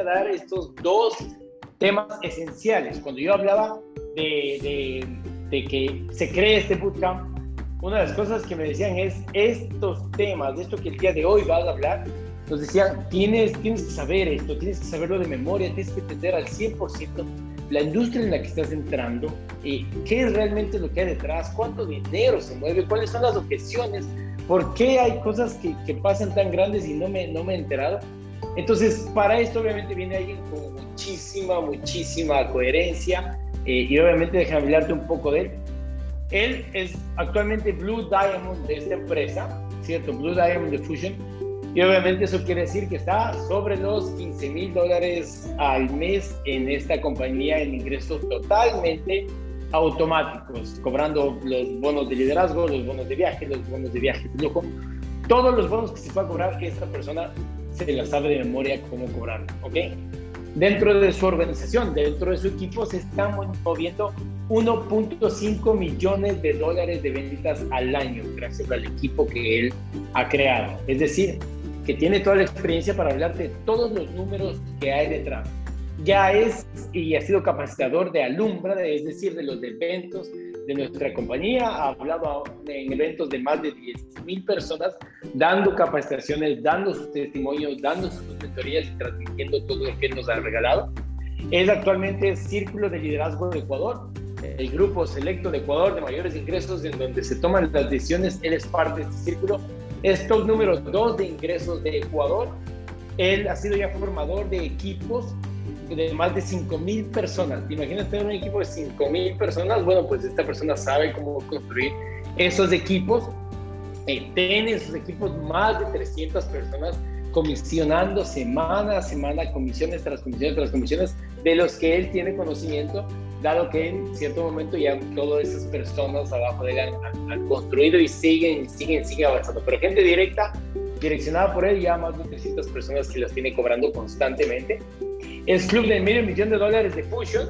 a dar estos dos temas esenciales. Cuando yo hablaba de, de, que se cree este bootcamp, una de las cosas que me decían es estos temas, de esto que el día de hoy vas a hablar, nos decían, tienes, tienes que saber esto, tienes que saberlo de memoria, tienes que entender al 100% la industria en la que estás entrando, y qué es realmente lo que hay detrás, cuánto dinero se mueve, cuáles son las objeciones, por qué hay cosas que, que pasan tan grandes y no me, no me he enterado. Entonces, para esto obviamente viene alguien con muchísima, muchísima coherencia eh, y obviamente déjame hablarte un poco de él. Él es actualmente Blue Diamond de esta empresa, ¿cierto? Blue Diamond de Fusion. Y obviamente eso quiere decir que está sobre los 15 mil dólares al mes en esta compañía en ingresos totalmente automáticos, cobrando los bonos de liderazgo, los bonos de viaje, los bonos de viaje de lujo. Todos los bonos que se pueda cobrar, esta persona se la sabe de memoria cómo cobrarlo, ¿ok? Dentro de su organización, dentro de su equipo, se están moviendo 1.5 millones de dólares de ventas al año gracias al equipo que él ha creado. Es decir, que tiene toda la experiencia para hablarte de todos los números que hay detrás. Ya es y ha sido capacitador de Alumbra, es decir, de los eventos de nuestra compañía, ha hablado en eventos de más de 10 mil personas, dando capacitaciones, dando sus testimonios, dando sus mentorías y transmitiendo todo lo que nos ha regalado. Es actualmente Círculo de Liderazgo de Ecuador, el grupo selecto de Ecuador de mayores ingresos en donde se toman las decisiones. Él es parte de este círculo. Es top número 2 de ingresos de Ecuador. Él ha sido ya formador de equipos de más de 5 mil personas. ¿Te imaginas tener un equipo de 5 mil personas? Bueno, pues esta persona sabe cómo construir esos equipos. Eh, tiene esos equipos más de 300 personas comisionando semana a semana, comisiones tras comisiones tras comisiones, de los que él tiene conocimiento, dado que en cierto momento ya todas esas personas abajo de él han, construido y siguen, siguen, siguen avanzando. Pero gente directa, direccionada por él, ya más de 300 personas que las tiene cobrando constantemente. Es club de medio millón de dólares de Fusion,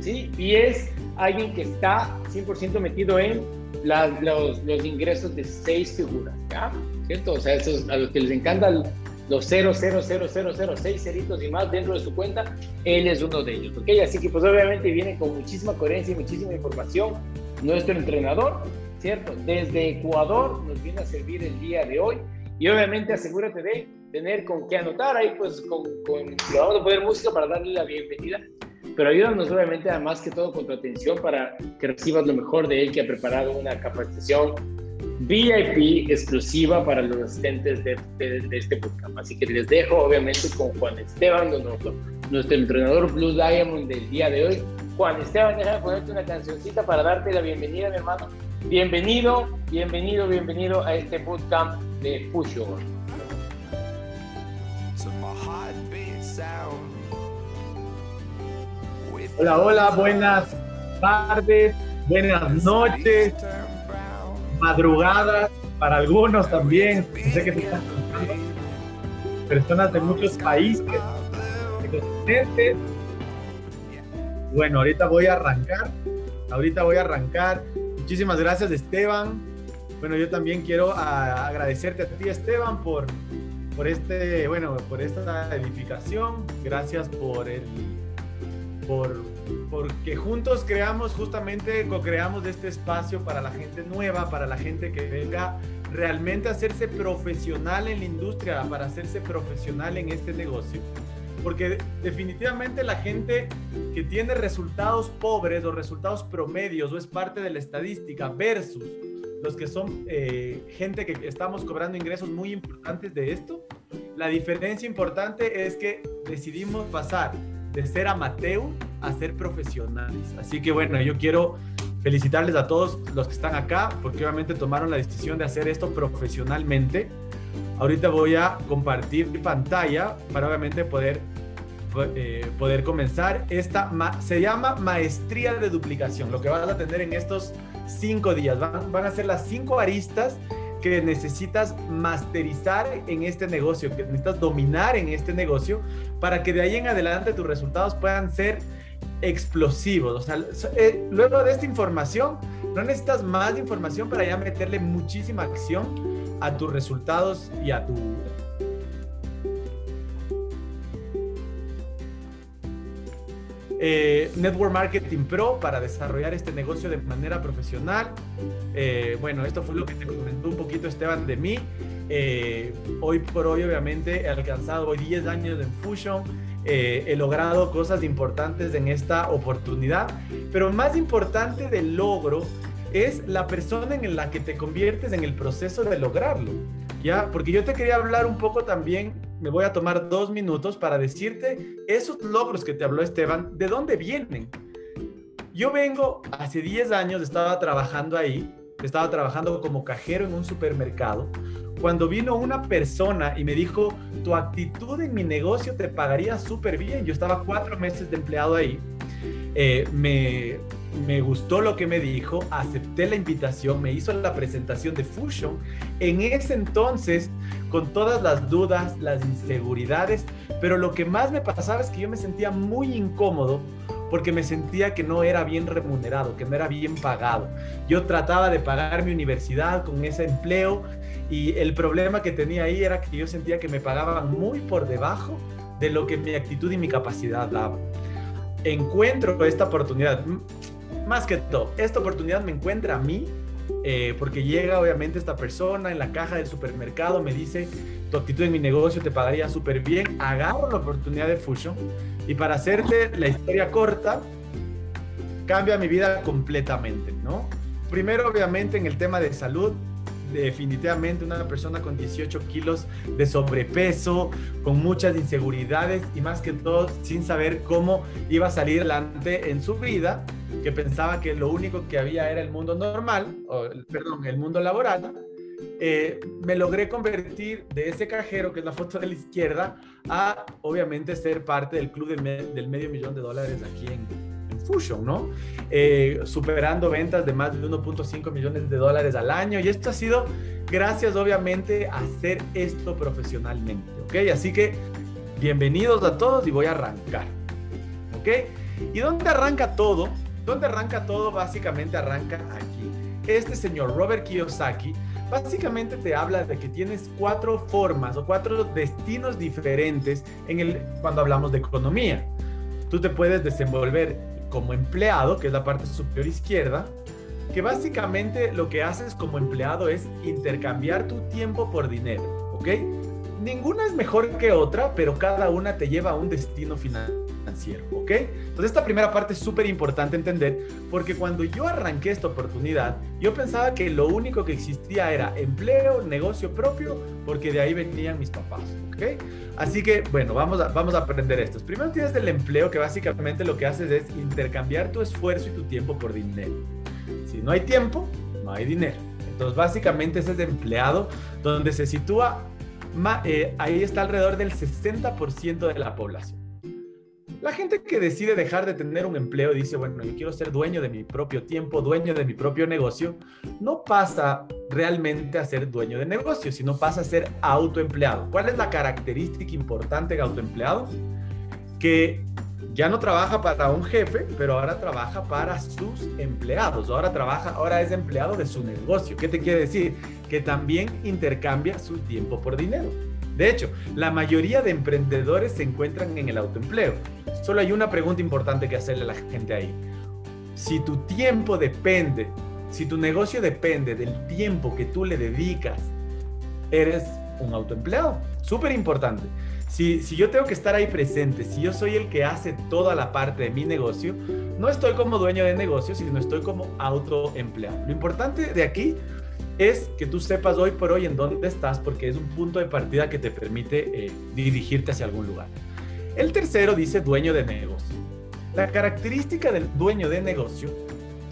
¿sí? Y es alguien que está 100% metido en los, los, ingresos de seis figuras, ¿ya? ¿Cierto? O sea, a los que les encantan los 0,00006 ceritos y más dentro de su cuenta, él es uno de ellos, ¿ok? Así que pues obviamente viene con muchísima coherencia y muchísima información nuestro entrenador, ¿cierto? Desde Ecuador nos viene a servir el día de hoy y obviamente asegúrate de tener con qué anotar ahí, pues con, con vamos a poner música para darle la bienvenida. Pero ayúdanos obviamente, además que todo, con tu atención para que recibas lo mejor de él, que ha preparado una capacitación VIP exclusiva para los asistentes de, de, este podcast. Así que les dejo obviamente con Juan Esteban, nuestro, nuestro entrenador Blue Diamond del día de hoy. Juan Esteban, déjame ponerte una cancioncita para darte la bienvenida, mi hermano. Bienvenido, bienvenido, bienvenido a este bootcamp de Fusion. Hola, hola, buenas tardes, buenas noches, madrugadas para algunos también. Sé que personas de muchos países, Bueno, ahorita voy a arrancar. Ahorita voy a arrancar. Muchísimas gracias, Esteban. Bueno, yo también quiero agradecerte a ti, Esteban, por por este, bueno, por esta edificación, gracias por el por porque juntos creamos justamente co-creamos este espacio para la gente nueva, para la gente que venga realmente a hacerse profesional en la industria, para hacerse profesional en este negocio. Porque definitivamente la gente que tiene resultados pobres o resultados promedios o es parte de la estadística versus los que son eh, gente que estamos cobrando ingresos muy importantes de esto, la diferencia importante es que decidimos pasar de ser amateur a ser profesionales. Así que bueno, yo quiero felicitarles a todos los que están acá, porque obviamente tomaron la decisión de hacer esto profesionalmente. Ahorita voy a compartir mi pantalla para obviamente poder, eh, poder comenzar. Esta se llama maestría de duplicación, lo que vas a tener en estos cinco días. Van, van a ser las cinco aristas que necesitas masterizar en este negocio, que necesitas dominar en este negocio para que de ahí en adelante tus resultados puedan ser explosivos. O sea, eh, luego de esta información, no necesitas más información para ya meterle muchísima acción a tus resultados y a tu eh, Network Marketing Pro para desarrollar este negocio de manera profesional. Eh, bueno, esto fue lo que te comentó un poquito Esteban de mí. Eh, hoy por hoy, obviamente, he alcanzado hoy 10 años en Fusion. he logrado cosas importantes en esta oportunidad, pero más importante del logro es la persona en la que te conviertes en el proceso de lograrlo. ¿Ya? Porque yo te quería hablar un poco también me voy a tomar dos minutos para decirte esos logros que te habló Esteban, ¿de dónde vienen? Yo vengo, hace 10 años estaba trabajando ahí, estaba trabajando como cajero en un supermercado, cuando vino una persona y me dijo, tu actitud en mi negocio te pagaría súper bien. Yo estaba cuatro meses de empleado ahí. Eh, me, me gustó lo que me dijo, acepté la invitación, me hizo la presentación de Fusion. En ese entonces, con todas las dudas, las inseguridades, pero lo que más me pasaba es que yo me sentía muy incómodo porque me sentía que no era bien remunerado, que no era bien pagado. Yo trataba de pagar mi universidad con ese empleo y el problema que tenía ahí era que yo sentía que me pagaban muy por debajo de lo que mi actitud y mi capacidad daban. Encuentro esta oportunidad más que todo, esta oportunidad me encuentra a mí eh, porque llega obviamente esta persona en la caja del supermercado, me dice, tu actitud en mi negocio te pagaría súper bien, agarro la oportunidad de Fusion y para hacerte la historia corta, cambia mi vida completamente, ¿no? Primero obviamente en el tema de salud, definitivamente una persona con 18 kilos de sobrepeso, con muchas inseguridades y más que todo sin saber cómo iba a salir adelante en su vida, que pensaba que lo único que había era el mundo normal, o, perdón, el mundo laboral. Eh, me logré convertir de ese cajero, que es la foto de la izquierda, a obviamente ser parte del club del medio millón de dólares aquí en, Fusion, ¿no? Eh, superando ventas de más de 1.5 millones de dólares al año. Y esto ha sido gracias, obviamente, a hacer esto profesionalmente, ¿ok? Así que bienvenidos a todos y voy a arrancar, ¿ok? ¿Y dónde arranca todo? ¿Dónde arranca todo? Básicamente arranca aquí. Este señor Robert Kiyosaki básicamente te habla de que tienes cuatro formas o cuatro destinos diferentes en el, cuando hablamos de economía. Tú te puedes desenvolver como empleado, que es la parte superior izquierda, que básicamente lo que haces como empleado es intercambiar tu tiempo por dinero, ¿ok? Ninguna es mejor que otra, pero cada una te lleva a un destino financiero, ¿ok? Entonces esta primera parte es súper importante entender, porque cuando yo arranqué esta oportunidad, yo pensaba que lo único que existía era empleo, negocio propio, porque de ahí venían mis papás, ¿ok? Así que, bueno, vamos a, vamos a aprender estos. Primero tienes el empleo, que básicamente lo que haces es intercambiar tu esfuerzo y tu tiempo por dinero. Si no hay tiempo, no hay dinero. Entonces, básicamente ese es empleado donde se sitúa, eh, ahí está alrededor del 60% de la población. La gente que decide dejar de tener un empleo y dice, bueno, yo quiero ser dueño de mi propio tiempo, dueño de mi propio negocio, no pasa realmente a ser dueño de negocio, sino pasa a ser autoempleado. ¿Cuál es la característica importante de autoempleado? Que ya no trabaja para un jefe, pero ahora trabaja para sus empleados. Ahora trabaja, ahora es empleado de su negocio. ¿Qué te quiere decir? Que también intercambia su tiempo por dinero. De hecho, la mayoría de emprendedores se encuentran en el autoempleo. Solo hay una pregunta importante que hacerle a la gente ahí. Si tu tiempo depende, si tu negocio depende del tiempo que tú le dedicas, eres un autoempleado. Súper importante. Si, si, yo tengo que estar ahí presente, si yo soy el que hace toda la parte de mi negocio, no estoy como dueño de negocio, sino estoy como autoempleado. Lo importante de aquí es que tú sepas hoy por hoy en dónde estás porque es un punto de partida que te permite eh, dirigirte hacia algún lugar. El tercero dice dueño de negocio. La característica del dueño de negocio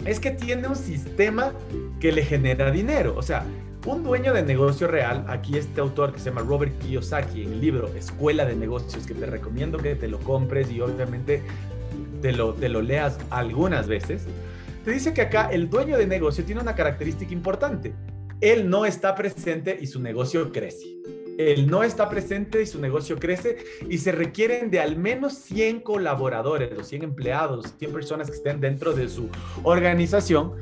es que tiene un sistema que le genera dinero. O sea, un dueño de negocio real, aquí este autor que se llama Robert Kiyosaki en el libro Escuela de Negocios, que te recomiendo que te lo compres y obviamente te lo, te lo leas algunas veces, te dice que acá el dueño de negocio tiene una característica importante. Él no está presente y su negocio crece. Él no está presente y su negocio crece y se requieren de al menos 100 colaboradores o 100 empleados, 100 personas que estén dentro de su organización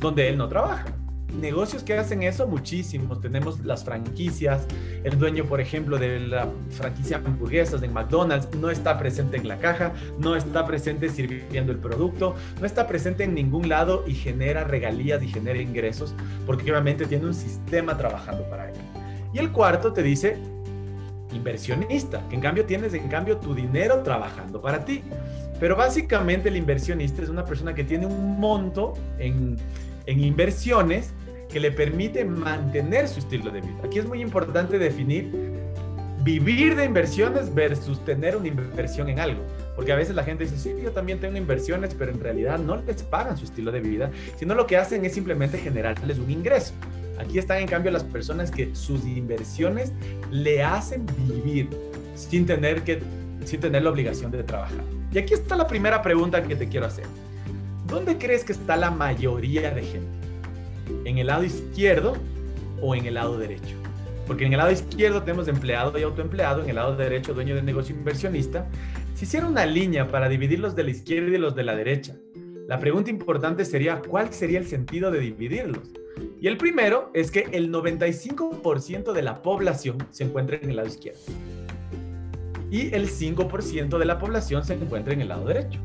donde él no trabaja. Negocios que hacen eso, muchísimos. Tenemos las franquicias. El dueño, por ejemplo, de la franquicia hamburguesas de McDonald's no está presente en la caja, no está presente sirviendo el producto, no está presente en ningún lado y genera regalías y genera ingresos porque obviamente tiene un sistema trabajando para él. Y el cuarto te dice inversionista, que en cambio tienes en cambio tu dinero trabajando para ti. Pero básicamente el inversionista es una persona que tiene un monto en, en inversiones que le permite mantener su estilo de vida. Aquí es muy importante definir vivir de inversiones versus tener una inversión en algo. Porque a veces la gente dice, sí, yo también tengo inversiones, pero en realidad no les pagan su estilo de vida, sino lo que hacen es simplemente generarles un ingreso. Aquí están en cambio las personas que sus inversiones le hacen vivir sin tener, que, sin tener la obligación de trabajar. Y aquí está la primera pregunta que te quiero hacer. ¿Dónde crees que está la mayoría de gente? ¿En el lado izquierdo o en el lado derecho? Porque en el lado izquierdo tenemos empleado y autoempleado, en el lado derecho dueño de negocio inversionista. Si hiciera una línea para dividir los de la izquierda y los de la derecha, la pregunta importante sería, ¿cuál sería el sentido de dividirlos? Y el primero es que el 95% de la población se encuentra en el lado izquierdo. Y el 5% de la población se encuentra en el lado derecho.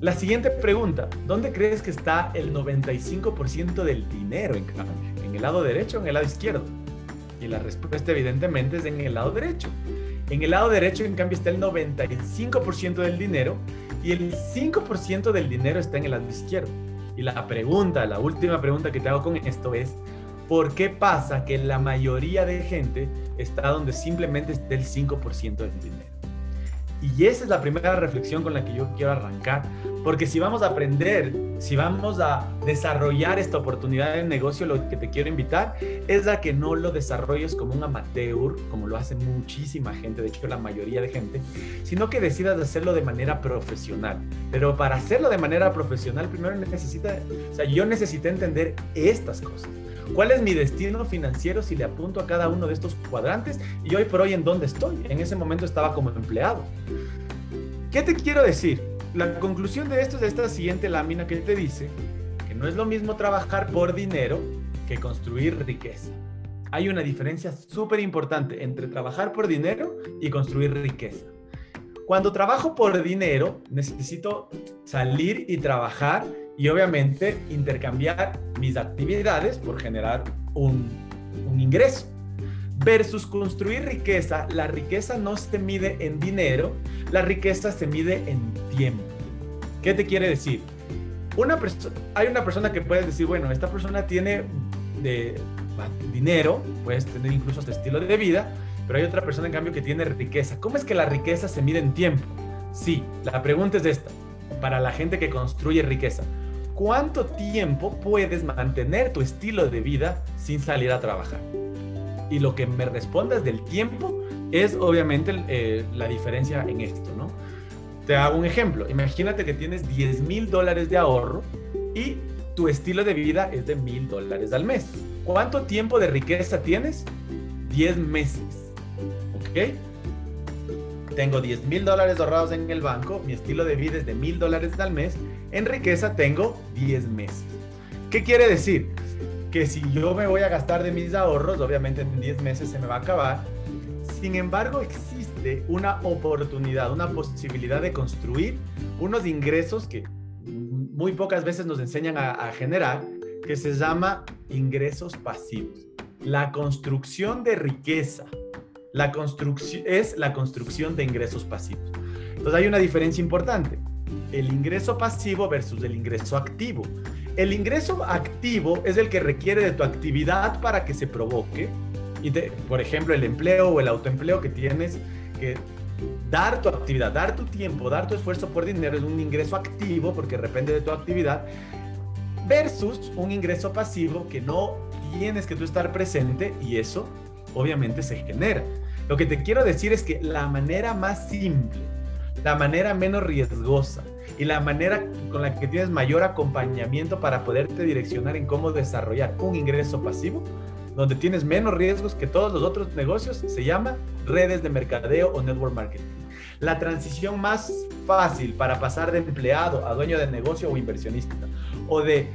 La siguiente pregunta, ¿dónde crees que está el 95% del dinero en cambio? ¿En el lado derecho o en el lado izquierdo? Y la respuesta evidentemente es en el lado derecho. En el lado derecho, en cambio, está el 95% del dinero y el 5% del dinero está en el lado izquierdo. Y la pregunta, la última pregunta que te hago con esto es, ¿por qué pasa que la mayoría de gente está donde simplemente está el 5% del dinero? Y esa es la primera reflexión con la que yo quiero arrancar, porque si vamos a aprender, si vamos a desarrollar esta oportunidad de negocio, lo que te quiero invitar es a que no lo desarrolles como un amateur, como lo hace muchísima gente, de hecho la mayoría de gente, sino que decidas hacerlo de manera profesional. Pero para hacerlo de manera profesional, primero necesita, o sea, yo necesité entender estas cosas. ¿Cuál es mi destino financiero si le apunto a cada uno de estos cuadrantes? Y hoy por hoy, ¿en dónde estoy? En ese momento estaba como empleado. ¿Qué te quiero decir? La conclusión de esto es esta siguiente lámina que te dice que no es lo mismo trabajar por dinero que construir riqueza. Hay una diferencia súper importante entre trabajar por dinero y construir riqueza. Cuando trabajo por dinero, necesito salir y trabajar y obviamente intercambiar mis actividades por generar un, ingreso. Versus construir riqueza, la riqueza no se mide en dinero, la riqueza se mide en tiempo. ¿Qué te quiere decir? Hay una persona que puede decir, bueno, esta persona tiene de, dinero, puedes tener incluso este estilo de vida, pero hay otra persona en cambio que tiene riqueza. ¿Cómo es que la riqueza se mide en tiempo? Sí, la pregunta es esta, para la gente que construye riqueza. ¿cuánto tiempo puedes mantener tu estilo de vida sin salir a trabajar? Y lo que me respondas del tiempo es obviamente eh, la diferencia en esto, ¿no? Te hago un ejemplo. Imagínate que tienes 10 mil dólares de ahorro y tu estilo de vida es de mil dólares al mes. ¿Cuánto tiempo de riqueza tienes? 10 meses. ¿Ok? Tengo 10 mil dólares ahorrados en el banco, mi estilo de vida es de mil dólares al mes, en riqueza tengo 10 meses. ¿Qué quiere decir? Que si yo me voy a gastar de mis ahorros, obviamente en 10 meses se me va a acabar. Sin embargo, existe una oportunidad, una posibilidad de construir unos ingresos que muy pocas veces nos enseñan a, a generar, que se llama ingresos pasivos. La construcción de riqueza la construcción es la construcción de ingresos pasivos. Entonces hay una diferencia importante. El ingreso pasivo versus el ingreso activo. El ingreso activo es el que requiere de tu actividad para que se provoque. Y por ejemplo, el empleo o el autoempleo que tienes que dar tu actividad, dar tu tiempo, dar tu esfuerzo por dinero es un ingreso activo porque depende de tu actividad versus un ingreso pasivo que no tienes que tú estar presente y eso obviamente se genera. Lo que te quiero decir es que la manera más simple, la manera menos riesgosa y la manera con la que tienes mayor acompañamiento para poderte direccionar en cómo desarrollar un ingreso pasivo, donde tienes menos riesgos que todos los otros negocios, se llama redes de mercadeo o network marketing. La transición más fácil para pasar de empleado a dueño de negocio o inversionista o de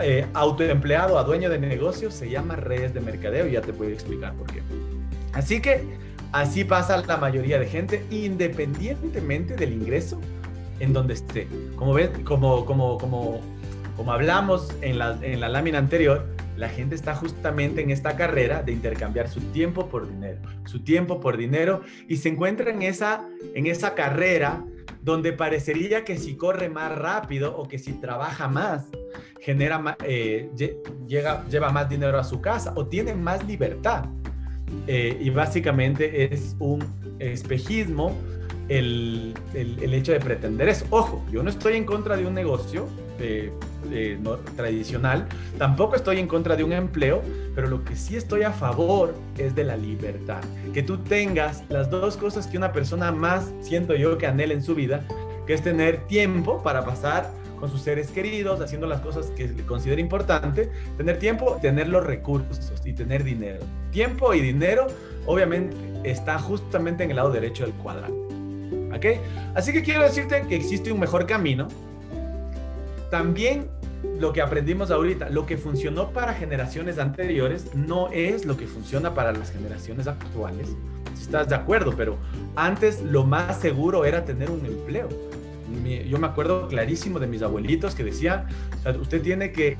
eh, autoempleado a dueño de negocio se llama redes de mercadeo ya te voy a explicar por qué. Así que así pasa la mayoría de gente independientemente del ingreso en donde esté. Como ves, como, como, como, como hablamos en la, en la lámina anterior, la gente está justamente en esta carrera de intercambiar su tiempo por dinero, su tiempo por dinero y se encuentra en esa, en esa carrera donde parecería que si corre más rápido o que si trabaja más, genera, eh, llega, lleva más dinero a su casa o tiene más libertad. Eh, y básicamente es un espejismo el, el, hecho de pretender eso. Ojo, yo no estoy en contra de un negocio eh, no, tradicional, tampoco estoy en contra de un empleo, pero lo que sí estoy a favor es de la libertad. Que tú tengas las dos cosas que una persona más siento yo que anhela en su vida, que es tener tiempo para pasar con sus seres queridos, haciendo las cosas que le considera importante, tener tiempo, tener los recursos y tener dinero. Tiempo y dinero, obviamente, está justamente en el lado derecho del cuadrante. ¿Ok? Así que quiero decirte que existe un mejor camino. También lo que aprendimos ahorita, lo que funcionó para generaciones anteriores no es lo que funciona para las generaciones actuales. Si estás de acuerdo, pero antes lo más seguro era tener un empleo. Yo me acuerdo clarísimo de mis abuelitos que decían, usted tiene que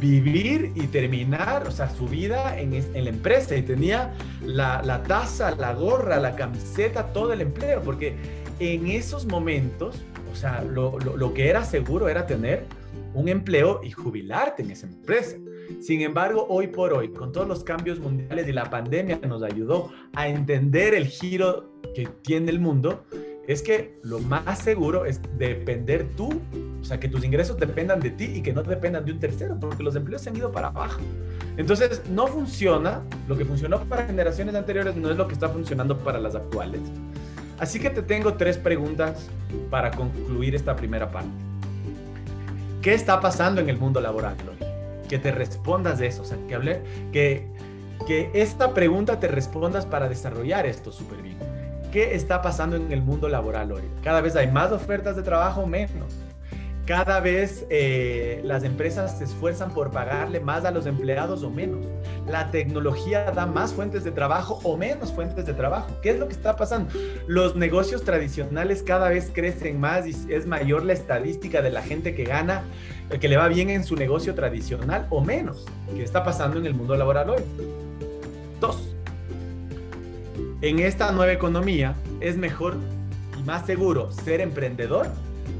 vivir y terminar, o sea, su vida en, en la empresa y tenía la, la taza, la gorra, la camiseta, todo el empleo, porque en esos momentos, o sea, lo, lo, lo que era seguro era tener un empleo y jubilarte en esa empresa. Sin embargo, hoy por hoy, con todos los cambios mundiales y la pandemia nos ayudó a entender el giro que tiene el mundo, es que lo más seguro es depender tú, o sea, que tus ingresos dependan de ti y que no dependan de un tercero, porque los empleos se han ido para abajo. Entonces, no funciona, lo que funcionó para generaciones anteriores no es lo que está funcionando para las actuales. Así que te tengo tres preguntas para concluir esta primera parte. ¿Qué está pasando en el mundo laboral, Que te respondas de eso, o sea, que hable, que, que esta pregunta te respondas para desarrollar esto súper bien. ¿Qué está pasando en el mundo laboral hoy? Cada vez hay más ofertas de trabajo, menos. Cada vez eh, las empresas se esfuerzan por pagarle más a los empleados o menos. La tecnología da más fuentes de trabajo o menos fuentes de trabajo. ¿Qué es lo que está pasando? Los negocios tradicionales cada vez crecen más y es mayor la estadística de la gente que gana, eh, que le va bien en su negocio tradicional o menos. ¿Qué está pasando en el mundo laboral hoy? Dos. En esta nueva economía es mejor y más seguro ser emprendedor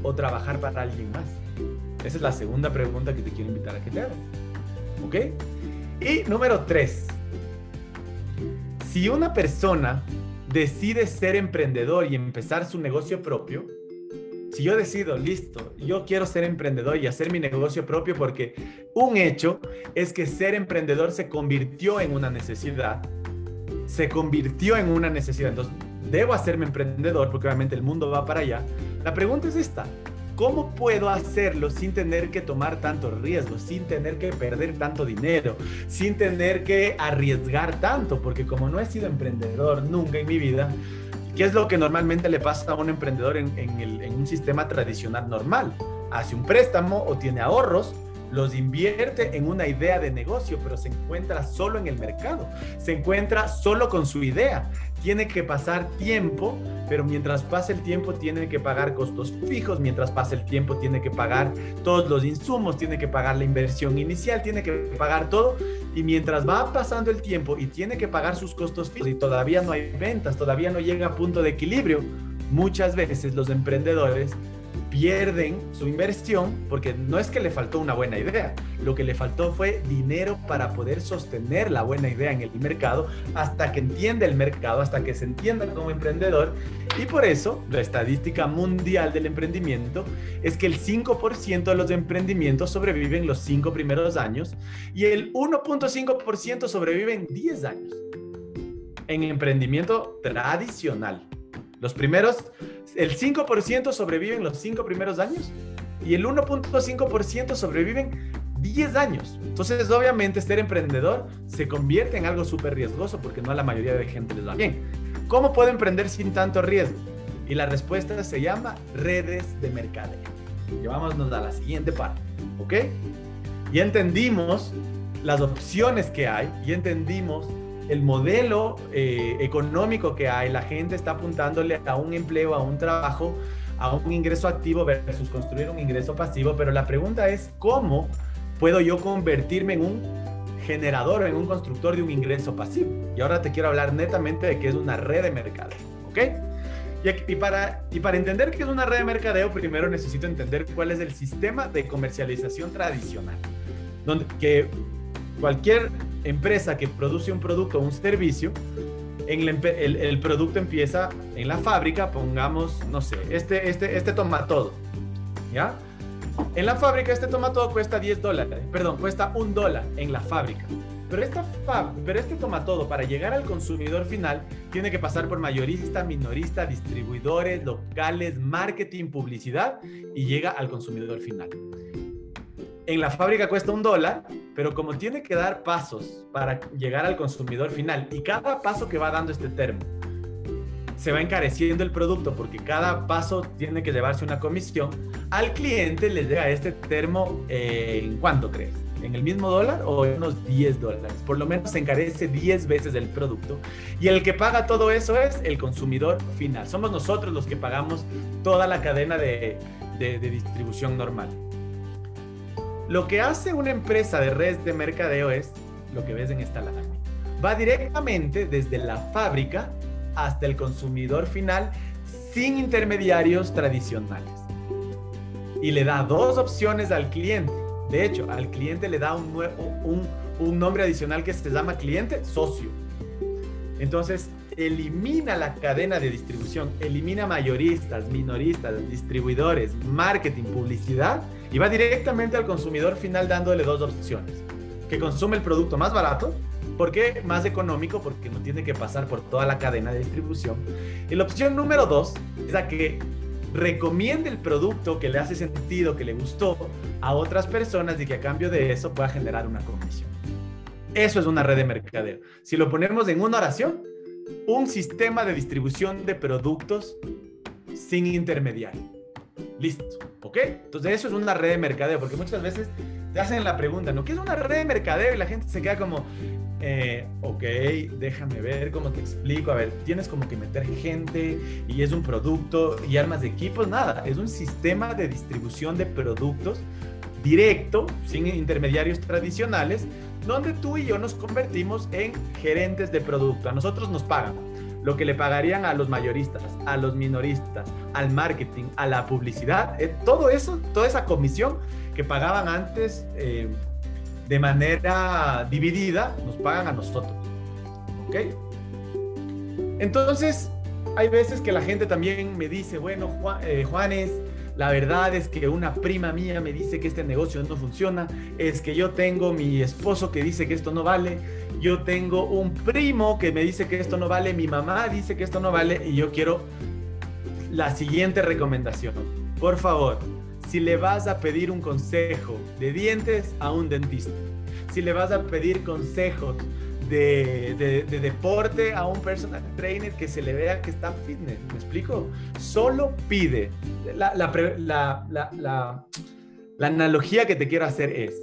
o trabajar para alguien más? Esa es la segunda pregunta que te quiero invitar a que te hagas. ¿Ok? Y número tres. Si una persona decide ser emprendedor y empezar su negocio propio, si yo decido, listo, yo quiero ser emprendedor y hacer mi negocio propio porque un hecho es que ser emprendedor se convirtió en una necesidad, se convirtió en una necesidad. Entonces, debo hacerme emprendedor porque obviamente el mundo va para allá. La pregunta es esta. ¿Cómo puedo hacerlo sin tener que tomar tantos riesgos, sin tener que perder tanto dinero, sin tener que arriesgar tanto? Porque como no he sido emprendedor nunca en mi vida, ¿qué es lo que normalmente le pasa a un emprendedor en, en un sistema tradicional normal? Hace un préstamo o tiene ahorros, los invierte en una idea de negocio, pero se encuentra solo en el mercado, se encuentra solo con su idea. Tiene que pasar tiempo, pero mientras pase el tiempo tiene que pagar costos fijos, mientras pase el tiempo tiene que pagar todos los insumos, tiene que pagar la inversión inicial, tiene que pagar todo, y mientras va pasando el tiempo y tiene que pagar sus costos fijos y todavía no hay ventas, todavía no llega a punto de equilibrio, muchas veces los emprendedores pierden su inversión porque no es que le faltó una buena idea, lo que le faltó fue dinero para poder sostener la buena idea en el mercado hasta que entienda el mercado, hasta que se entienda como emprendedor. Y por eso la estadística mundial del emprendimiento es que el 5% de los emprendimientos sobreviven los 5 primeros años y el 1.5% sobreviven 10 años en emprendimiento tradicional. Los primeros, el 5% sobreviven los 5 primeros años y el 1.5% sobreviven 10 años. Entonces, obviamente, ser emprendedor se convierte en algo súper riesgoso porque no a la mayoría de gente les va bien. ¿Cómo puedo emprender sin tanto riesgo? Y la respuesta se llama redes de mercadeo. llevámonos a la siguiente parte, ¿ok? Ya entendimos las opciones que hay, ya entendimos el modelo eh, económico que hay, la gente está apuntándole a un empleo, a un trabajo, a un ingreso activo versus construir un ingreso pasivo, pero la pregunta es cómo puedo yo convertirme en un generador o en un constructor de un ingreso pasivo. Y ahora te quiero hablar netamente de qué es una red de mercado, ¿ok? Y, para, y para entender qué es una red de mercadeo, primero necesito entender cuál es el sistema de comercialización tradicional, donde que cualquier empresa que produce un producto o un servicio, el, producto empieza en la fábrica, pongamos, no sé, este, este, este todo ¿ya? En la fábrica este todo cuesta 10 dólares, perdón, cuesta un dólar en la fábrica. Pero, esta pero este todo para llegar al consumidor final tiene que pasar por mayorista, minorista, distribuidores, locales, marketing, publicidad y llega al consumidor final. En la fábrica cuesta un dólar, pero como tiene que dar pasos para llegar al consumidor final y cada paso que va dando este termo se va encareciendo el producto porque cada paso tiene que llevarse una comisión, al cliente le llega este termo eh, en cuánto crees? ¿En el mismo dólar o en unos 10 dólares? Por lo menos se encarece 10 veces el producto. Y el que paga todo eso es el consumidor final. Somos nosotros los que pagamos toda la cadena de, de distribución normal. Lo que hace una empresa de redes de mercadeo es lo que ves en esta lámina. Va directamente desde la fábrica hasta el consumidor final sin intermediarios tradicionales. Y le da dos opciones al cliente. De hecho, al cliente le da un, un, un nombre adicional que se llama cliente socio. Entonces, elimina la cadena de distribución, elimina mayoristas, minoristas, distribuidores, marketing, publicidad y va directamente al consumidor final dándole dos opciones. Que consume el producto más barato, porque más económico, porque no tiene que pasar por toda la cadena de distribución. Y la opción número dos es la que recomiende el producto que le hace sentido, que le gustó a otras personas y que a cambio de eso pueda generar una comisión. Eso es una red de mercadeo. Si lo ponemos en una oración, un sistema de distribución de productos sin intermediario. Listo, ¿ok? Entonces eso es una red de mercadeo, porque muchas veces te hacen la pregunta, ¿no? ¿Qué es una red de mercadeo? Y la gente se queda como, eh, ok, déjame ver cómo te explico. A ver, tienes como que meter gente y es un producto y armas de equipos, nada, es un sistema de distribución de productos directo, sin intermediarios tradicionales, donde tú y yo nos convertimos en gerentes de producto. A nosotros nos pagan lo que le pagarían a los mayoristas, a los minoristas, al marketing, a la publicidad, eh, todo eso, toda esa comisión que pagaban antes eh, de manera dividida, nos pagan a nosotros. ¿Ok? Entonces, hay veces que la gente también me dice, bueno, eh, Juanes, la verdad es que una prima mía me dice que este negocio no funciona, es que yo tengo mi esposo que dice que esto no vale, yo tengo un primo que me dice que esto no vale, mi mamá dice que esto no vale y yo quiero la siguiente recomendación. Por favor, si le vas a pedir un consejo de dientes a un dentista, si le vas a pedir consejos de, deporte a un personal trainer que se le vea que está fitness. ¿Me explico? Solo pide. La, la, analogía que te quiero hacer es,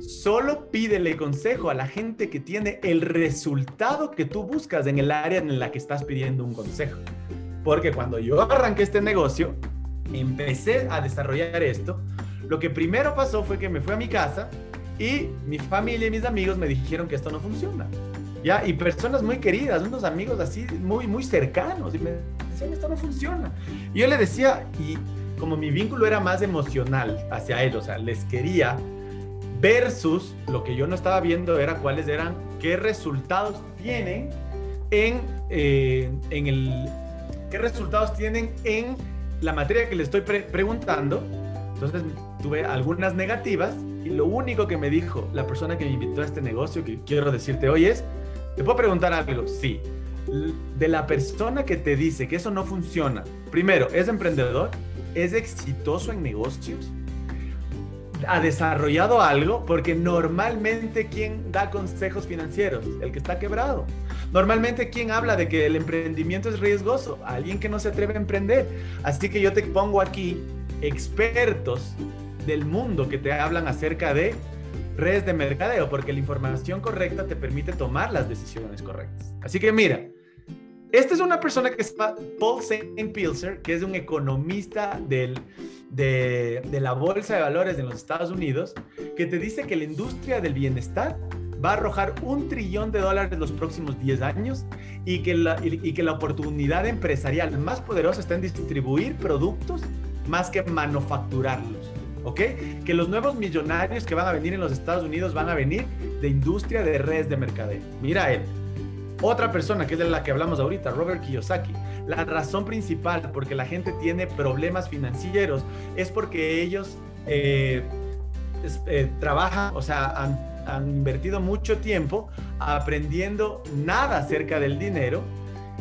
solo pídele consejo a la gente que tiene el resultado que tú buscas en el área en la que estás pidiendo un consejo. Porque cuando yo arranqué este negocio, empecé a desarrollar esto, lo que primero pasó fue que me fui a mi casa y mi familia y mis amigos me dijeron que esto no funciona. ¿Ya? Y personas muy queridas, unos amigos así muy, muy cercanos, y me decían, esto no funciona. Y yo le decía, y como mi vínculo era más emocional hacia ellos, o sea, les quería, versus lo que yo no estaba viendo era cuáles eran, qué resultados tienen en, eh, en el, qué resultados tienen en la materia que le estoy preguntando. Entonces tuve algunas negativas y lo único que me dijo la persona que me invitó a este negocio, que quiero decirte hoy es, ¿te puedo preguntar algo? Sí. De la persona que te dice que eso no funciona, primero, ¿es emprendedor? ¿Es exitoso en negocios? ¿Ha desarrollado algo? Porque normalmente, ¿quién da consejos financieros? El que está quebrado. Normalmente, ¿quién habla de que el emprendimiento es riesgoso? Alguien que no se atreve a emprender. Así que yo te pongo aquí expertos del mundo que te hablan acerca de redes de mercadeo, porque la información correcta te permite tomar las decisiones correctas. Así que mira, esta es una persona que se llama Paul St. Pilser, que es un economista del, de, de, la Bolsa de Valores de los Estados Unidos, que te dice que la industria del bienestar va a arrojar un trillón de dólares los próximos 10 años y que, la, y, que la oportunidad empresarial más poderosa está en distribuir productos más que manufacturarlos. ¿Ok? Que los nuevos millonarios que van a venir en los Estados Unidos van a venir de industria de redes de mercadeo. Mira él. Otra persona que es de la que hablamos ahorita, Robert Kiyosaki. La razón principal porque la gente tiene problemas financieros es porque ellos eh, eh, trabajan, o sea, han invertido mucho tiempo aprendiendo nada acerca del dinero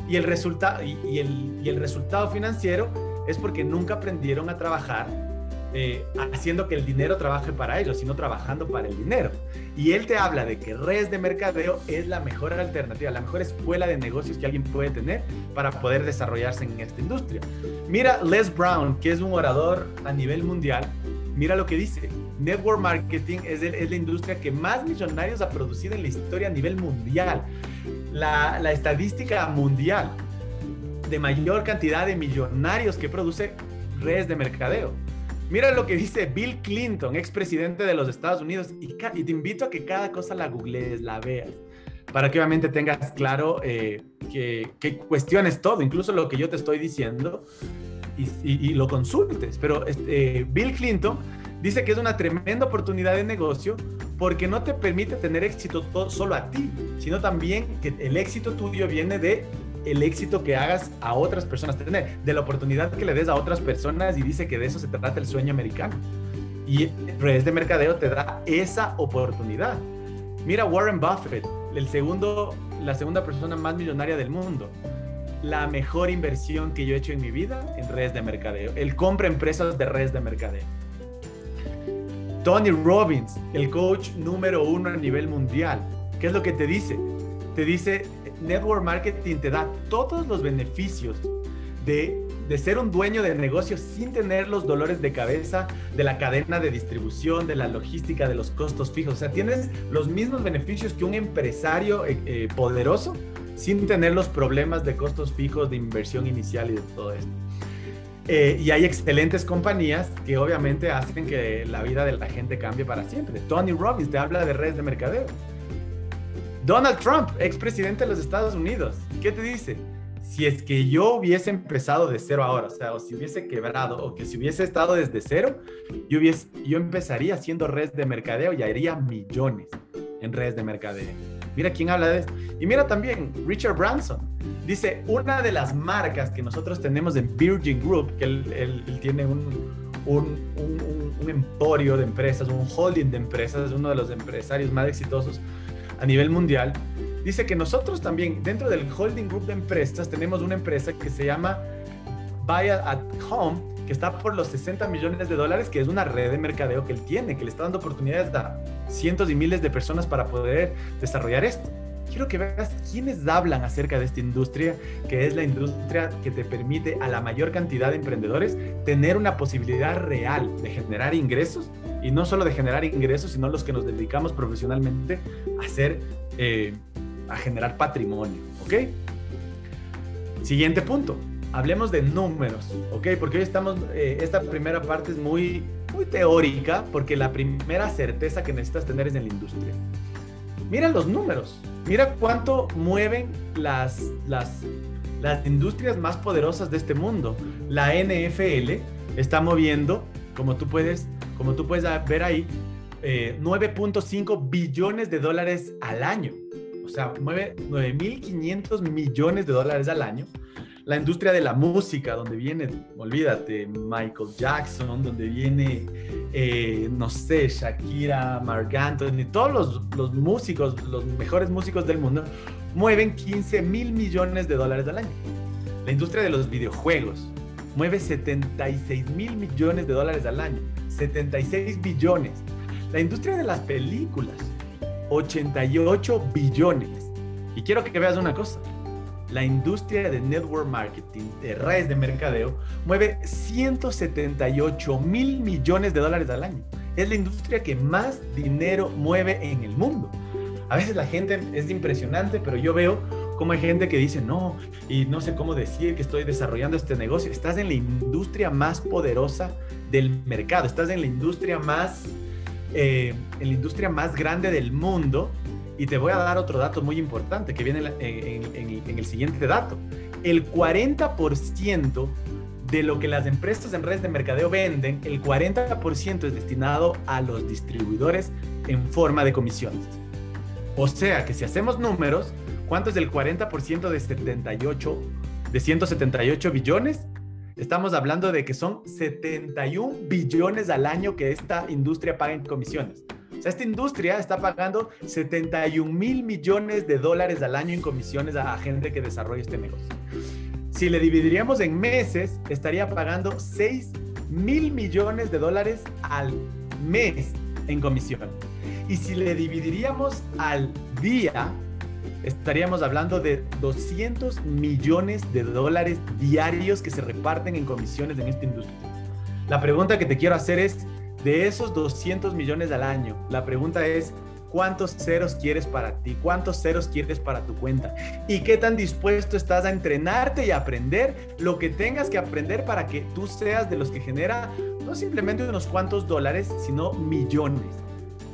y, el, resultado financiero es porque nunca aprendieron a trabajar eh, haciendo que el dinero trabaje para ellos, sino trabajando para el dinero. Y él te habla de que redes de mercadeo es la mejor alternativa, la mejor escuela de negocios que alguien puede tener para poder desarrollarse en esta industria. Mira Les Brown, que es un orador a nivel mundial, mira lo que dice. Network marketing es, la industria que más millonarios ha producido en la historia a nivel mundial. La, la estadística mundial de mayor cantidad de millonarios que produce redes de mercadeo. Mira lo que dice Bill Clinton, expresidente de los Estados Unidos, y, te invito a que cada cosa la googlees, la veas, para que obviamente tengas claro eh, que, cuestiones todo, incluso lo que yo te estoy diciendo, y, lo consultes. Pero este, Bill Clinton dice que es una tremenda oportunidad de negocio porque no te permite tener éxito solo a ti, sino también que el éxito tuyo viene de el éxito que hagas a otras personas de la oportunidad que le des a otras personas y dice que de eso se trata el sueño americano. Y redes de mercadeo te da esa oportunidad. Mira Warren Buffett, el segundo, la segunda persona más millonaria del mundo. La mejor inversión que yo he hecho en mi vida en redes de mercadeo. Él compra empresas de redes de mercadeo. Tony Robbins, el coach número uno a nivel mundial. ¿Qué es lo que te dice? Te dice, Network Marketing te da todos los beneficios de, de ser un dueño de negocio sin tener los dolores de cabeza de la cadena de distribución, de la logística, de los costos fijos. O sea, tienes los mismos beneficios que un empresario eh, eh, poderoso sin tener los problemas de costos fijos, de inversión inicial y de todo esto. Eh, y hay excelentes compañías que obviamente hacen que la vida de la gente cambie para siempre. Tony Robbins te habla de redes de mercadeo. Donald Trump, expresidente de los Estados Unidos, ¿qué te dice? Si es que yo hubiese empezado de cero ahora, o sea, o si hubiese quebrado, o que si hubiese estado desde cero, yo, hubiese, yo empezaría haciendo redes de mercadeo y haría millones en redes de mercadeo. Mira quién habla de eso. Y mira también Richard Branson Dice, una de las marcas que nosotros tenemos en Virgin Group, que él, tiene un, un, un, emporio de empresas, un holding de empresas, es uno de los empresarios más exitosos a nivel mundial, dice que nosotros también, dentro del holding group de empresas, tenemos una empresa que se llama Buy at Home, que está por los 60 millones de dólares, que es una red de mercadeo que él tiene, que le está dando oportunidades a cientos y miles de personas para poder desarrollar esto. Quiero que veas quiénes hablan acerca de esta industria, que es la industria que te permite a la mayor cantidad de emprendedores tener una posibilidad real de generar ingresos y no solo de generar ingresos, sino los que nos dedicamos profesionalmente a hacer, eh, a generar patrimonio, ¿ok? Siguiente punto, hablemos de números, ¿ok? Porque hoy estamos, eh, esta primera parte es muy, muy teórica, porque la primera certeza que necesitas tener es en la industria. Mira los números, Mira cuánto mueven las, las, las industrias más poderosas de este mundo. La NFL está moviendo, como tú puedes, como tú puedes ver ahí, 9.5 eh, billones de dólares al año. O sea, mueve 9.500 millones de dólares al año la industria de la música, donde viene, olvídate, Michael Jackson, donde viene, eh, no sé, Shakira, Marc Anthony, todos los, los, músicos, los mejores músicos del mundo, mueven 15 mil millones de dólares al año. La industria de los videojuegos mueve 76 mil millones de dólares al año, 76 billones. La industria de las películas, 88 billones. Y quiero que veas una cosa, la industria de network marketing, de redes de mercadeo, mueve 178 mil millones de dólares al año. Es la industria que más dinero mueve en el mundo. A veces la gente es impresionante, pero yo veo cómo hay gente que dice, no, y no sé cómo decir que estoy desarrollando este negocio. Estás en la industria más poderosa del mercado, estás en la industria más, eh, en la industria más grande del mundo y te voy a dar otro dato muy importante que viene en, el siguiente dato. El 40% de lo que las empresas en redes de mercadeo venden, el 40% es destinado a los distribuidores en forma de comisiones. O sea que si hacemos números, ¿cuánto es el 40% de 78 de 178 billones? Estamos hablando de que son 71 billones al año que esta industria paga en comisiones. O sea, esta industria está pagando 71 mil millones de dólares al año en comisiones a gente que desarrolla este negocio. Si le dividiríamos en meses, estaría pagando 6 mil millones de dólares al mes en comisión. Y si le dividiríamos al día, estaríamos hablando de 200 millones de dólares diarios que se reparten en comisiones en esta industria. La pregunta que te quiero hacer es, de esos 200 millones al año, la pregunta es, ¿cuántos ceros quieres para ti? ¿Cuántos ceros quieres para tu cuenta? ¿Y qué tan dispuesto estás a entrenarte y aprender lo que tengas que aprender para que tú seas de los que genera no simplemente unos cuantos dólares, sino millones?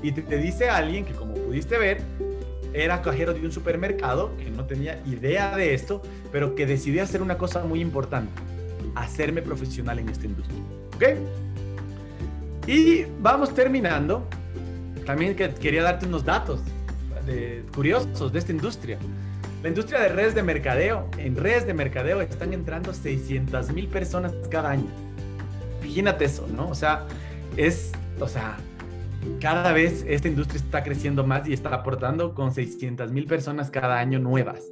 Y te, te dice alguien que como pudiste ver, era cajero de un supermercado, que no tenía idea de esto, pero que decidió hacer una cosa muy importante, hacerme profesional en esta industria. ¿Ok? Y vamos terminando. También quería darte unos datos curiosos de esta industria. La industria de redes de mercadeo, en redes de mercadeo están entrando 600 mil personas cada año. Imagínate eso, ¿no? O sea, es, o sea, cada vez esta industria está creciendo más y está aportando con 600 mil personas cada año nuevas.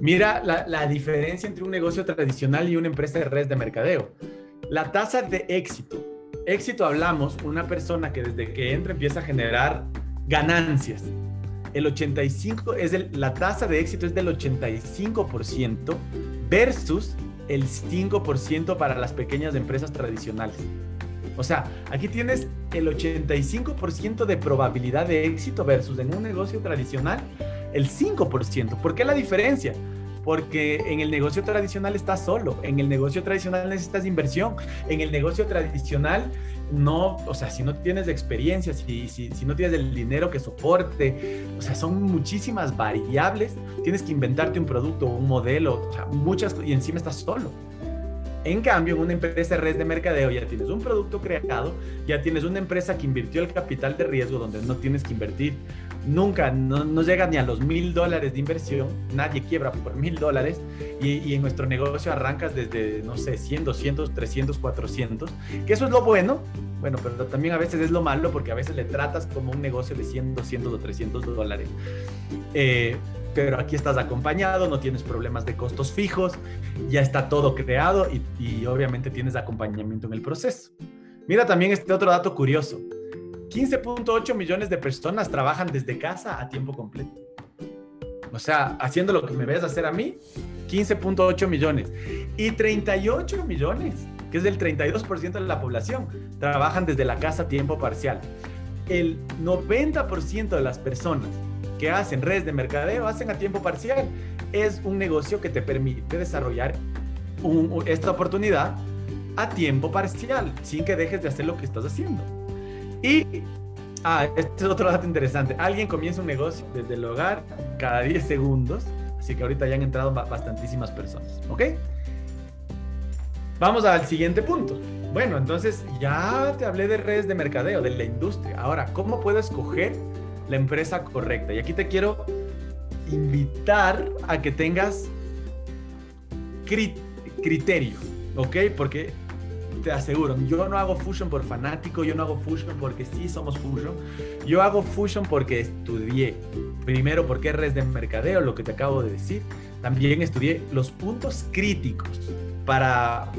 Mira la, la, diferencia entre un negocio tradicional y una empresa de redes de mercadeo. La tasa de éxito éxito hablamos una persona que desde que entra empieza a generar ganancias. El 85 es la tasa de éxito es del 85% versus el 5% para las pequeñas empresas tradicionales. O sea, aquí tienes el 85% de probabilidad de éxito versus en un negocio tradicional el 5%. ¿Por qué la diferencia? porque en el negocio tradicional estás solo, en el negocio tradicional necesitas inversión, en el negocio tradicional no, o sea, si no tienes experiencia, si, si, no tienes el dinero que soporte, o sea, son muchísimas variables, tienes que inventarte un producto, un modelo, muchas, y encima estás solo. En cambio, en una empresa de red de mercadeo ya tienes un producto creado, ya tienes una empresa que invirtió el capital de riesgo donde no tienes que invertir. Nunca, no, no llega ni a los mil dólares de inversión, nadie quiebra por mil dólares y, y, en nuestro negocio arrancas desde, no sé, 100, 200, 300, 400, que eso es lo bueno, bueno, pero también a veces es lo malo porque a veces le tratas como un negocio de 100, 200 o 300 dólares. Eh, pero aquí estás acompañado, no tienes problemas de costos fijos, ya está todo creado y, obviamente tienes acompañamiento en el proceso. Mira también este otro dato curioso. 15.8 millones de personas trabajan desde casa a tiempo completo. O sea, haciendo lo que me ves hacer a mí, 15.8 millones. Y 38 millones, que es el 32% de la población, trabajan desde la casa a tiempo parcial. El 90% de las personas que hacen redes de mercadeo, hacen a tiempo parcial. Es un negocio que te permite desarrollar esta oportunidad a tiempo parcial, sin que dejes de hacer lo que estás haciendo. Y, ah, este es otro dato interesante. Alguien comienza un negocio desde el hogar cada 10 segundos, así que ahorita ya han entrado bastantísimas personas, ¿ok? Vamos al siguiente punto. Bueno, entonces ya te hablé de redes de mercadeo, de la industria. Ahora, ¿cómo puedo escoger la empresa correcta. Y aquí te quiero invitar a que tengas criterio, ¿ok? Porque te aseguro, yo no hago Fusion por fanático, yo no hago Fusion porque sí somos Fusion, yo hago Fusion porque estudié. Primero, porque es red de mercadeo, lo que te acabo de decir. También estudié los puntos críticos para,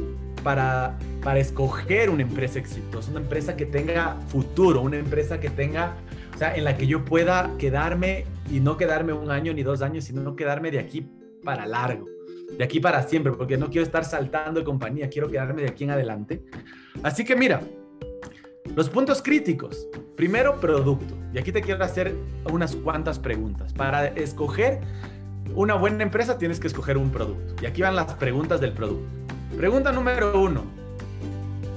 para, para escoger una empresa exitosa, una empresa que tenga futuro, una empresa que tenga en la que yo pueda quedarme y no quedarme un año ni dos años, sino quedarme de aquí para largo, de aquí para siempre, porque no quiero estar saltando de compañía, quiero quedarme de aquí en adelante. Así que mira, los puntos críticos. Primero, producto. Y aquí te quiero hacer unas cuantas preguntas. Para escoger una buena empresa tienes que escoger un producto. Y aquí van las preguntas del producto. Pregunta número uno.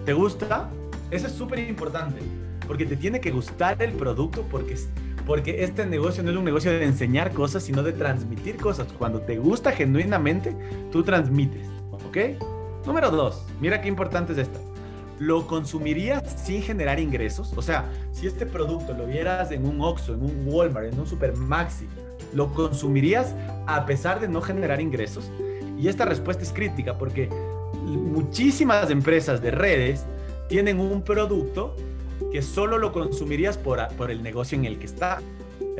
¿Te gusta? Eso es súper importante. Porque te tiene que gustar el producto porque, porque este negocio no es un negocio de enseñar cosas, sino de transmitir cosas. Cuando te gusta genuinamente, tú transmites. ¿Ok? Número dos. Mira qué importante es esto ¿lo consumirías sin generar ingresos? O sea, si este producto lo vieras en un Oxxo, en un Walmart, en un Supermaxi, ¿lo consumirías a pesar de no generar ingresos? Y esta respuesta es crítica porque muchísimas empresas de redes tienen un producto que solo lo consumirías por, por el negocio en el que está.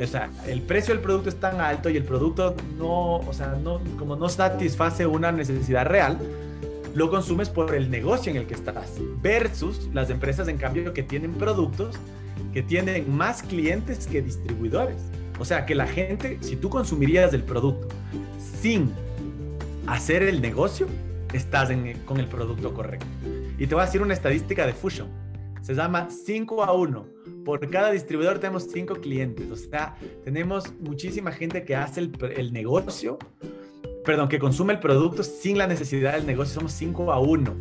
O sea, el precio del producto es tan alto y el producto no, o sea, no, como no satisface una necesidad real, lo consumes por el negocio en el que estás, versus las empresas en cambio que tienen productos que tienen más clientes que distribuidores. O sea, que la gente, si tú consumirías el producto sin hacer el negocio, estás con el producto correcto. Y te voy a decir una estadística de Fusion. Se llama 5 a 1. Por cada distribuidor tenemos 5 clientes. O sea, tenemos muchísima gente que hace el, el negocio perdón, que consume el producto sin la necesidad del negocio, somos 5 a 1.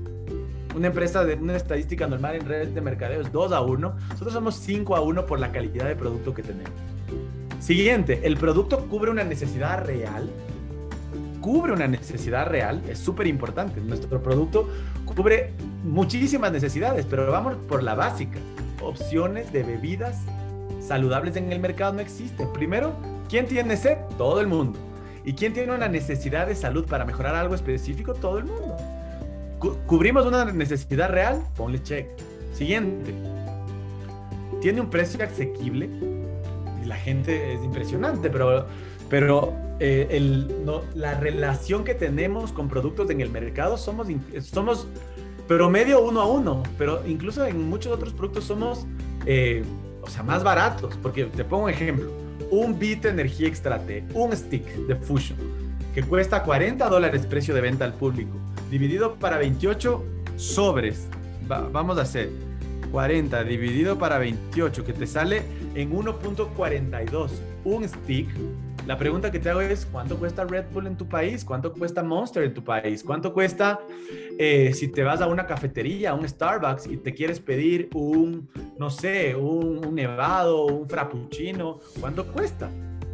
Una empresa de una estadística normal en redes de mercadeo es 2 a 1. Nosotros somos 5 a 1 por la calidad de producto que tenemos. Siguiente, el producto cubre una necesidad real. Cubre una necesidad real, es súper importante. Nuestro producto cubre muchísimas necesidades, pero vamos por la básica. Opciones de bebidas saludables en el mercado no existen. Primero, ¿quién tiene sed? Todo el mundo. ¿Y quién tiene una necesidad de salud para mejorar algo específico? Todo el mundo. ¿Cubrimos una necesidad real? Ponle check. Siguiente. ¿Tiene un precio asequible? La gente es impresionante, pero, pero eh, el, no, la relación que tenemos con productos en el mercado somos, somos promedio uno a uno, pero incluso en muchos otros productos somos, eh, o sea, más baratos. Porque te pongo un ejemplo un bit de energía extra T, un stick de Fusion, que cuesta 40 dólares precio de venta al público, dividido para 28 sobres. vamos a hacer 40 dividido para 28, que te sale en 1.42. Un stick la pregunta que te hago es, ¿cuánto cuesta Red Bull en tu país? ¿Cuánto cuesta Monster en tu país? ¿Cuánto cuesta eh, si te vas a una cafetería, a un Starbucks y te quieres pedir un, no sé, un, nevado, un frappuccino? ¿Cuánto cuesta?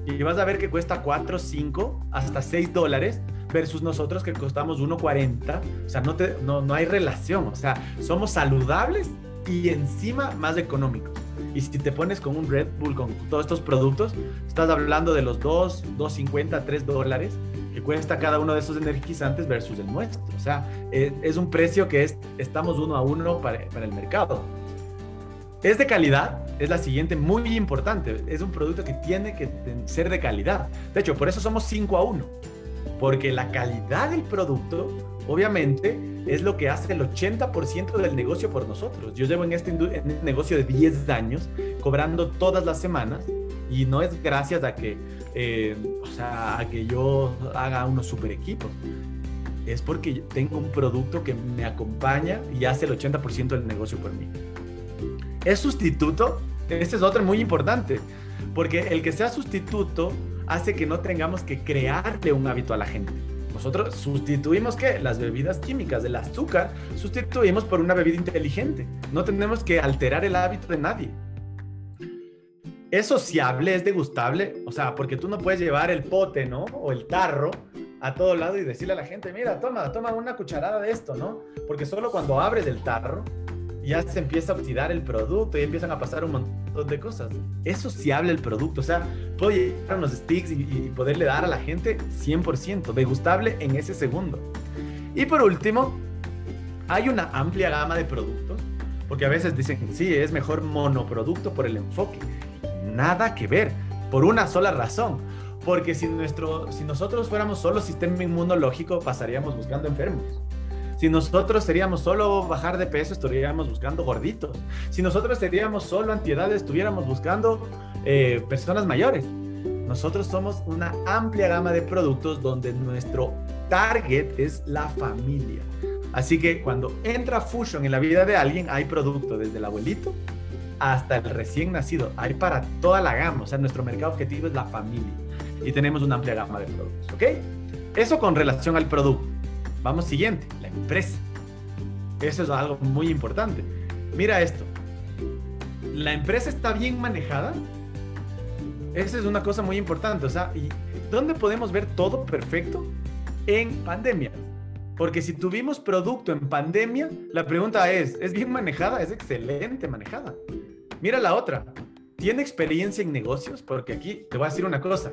Y vas a ver que cuesta 4, 5, hasta 6 dólares versus nosotros que costamos 1.40. O sea, no, te, no, no hay relación. O sea, somos saludables y encima más económicos. Y si te pones con un Red Bull, con todos estos productos, estás hablando de los 2, 2.50, 3 dólares que cuesta cada uno de esos energizantes versus el nuestro. O sea, es, un precio que es, estamos uno a uno para, para el mercado. Es de calidad, es la siguiente muy importante. Es un producto que tiene que ser de calidad. De hecho, por eso somos 5 a 1. Porque la calidad del producto obviamente es lo que hace el 80% del negocio por nosotros. Yo llevo en este, en negocio de 10 años cobrando todas las semanas y no es gracias a que, eh, o sea, a que yo haga unos super equipos. Es porque tengo un producto que me acompaña y hace el 80% del negocio por mí. ¿Es sustituto? Este es otro muy importante, porque el que sea sustituto hace que no tengamos que crearle un hábito a la gente. Nosotros sustituimos que las bebidas químicas del azúcar, sustituimos por una bebida inteligente. No tenemos que alterar el hábito de nadie. Es sociable, es degustable, o sea, porque tú no puedes llevar el pote, ¿no? O el tarro a todo lado y decirle a la gente, mira, toma, toma una cucharada de esto, ¿no? Porque solo cuando abres el tarro ya se empieza a oxidar el producto y empiezan a pasar un montón de cosas. Es sociable el producto, o sea, puedo llevar unos sticks y, poderle dar a la gente 100%, degustable en ese segundo. Y por último, hay una amplia gama de productos, porque a veces dicen, sí, es mejor monoproducto por el enfoque. Nada que ver, por una sola razón. Porque si, nuestro, si nosotros fuéramos solo sistema inmunológico, pasaríamos buscando enfermos. Si nosotros seríamos solo bajar de peso, estaríamos buscando gorditos. Si nosotros seríamos solo antiedades, estuviéramos buscando eh, personas mayores. nosotros somos una amplia gama de productos donde nuestro target es la familia. Así que cuando entra Fusion en la vida de alguien, hay producto desde el abuelito hasta el recién nacido. Hay para toda la gama. O sea, nuestro mercado objetivo es la familia. Y tenemos una amplia gama de productos. ¿Ok? Eso con relación al producto. Vamos siguiente, la empresa. Eso es algo muy importante. Mira esto. La empresa está bien manejada. Esa es una cosa muy importante. O sea, ¿y dónde podemos ver todo perfecto? En pandemia. Porque si tuvimos producto en pandemia, la pregunta es, ¿es bien manejada? Es excelente manejada. Mira la otra. ¿Tiene experiencia en negocios? Porque aquí te voy a decir una cosa.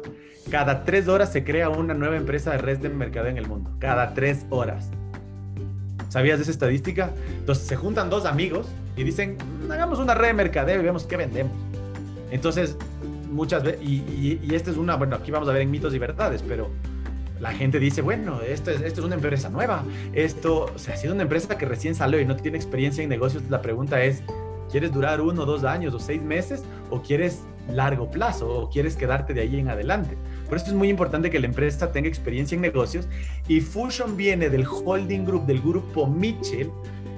Cada tres horas se crea una nueva empresa de red de mercado en el mundo. Cada tres horas. ¿Sabías de esa estadística? Entonces se juntan dos amigos y dicen, hagamos una red de mercadeo y vemos qué vendemos. Entonces, muchas veces, y, y, esta es una, bueno, aquí vamos a ver en mitos y verdades, pero la gente dice, bueno, esto es, esto es una empresa nueva, esto, o sea, sido una empresa que recién salió y no tiene experiencia en negocios, la pregunta es, ¿quieres durar uno, dos años o seis meses o quieres largo plazo o quieres quedarte de ahí en adelante? Por eso es muy importante que la empresa tenga experiencia en negocios y Fusion viene del holding group del grupo Mitchell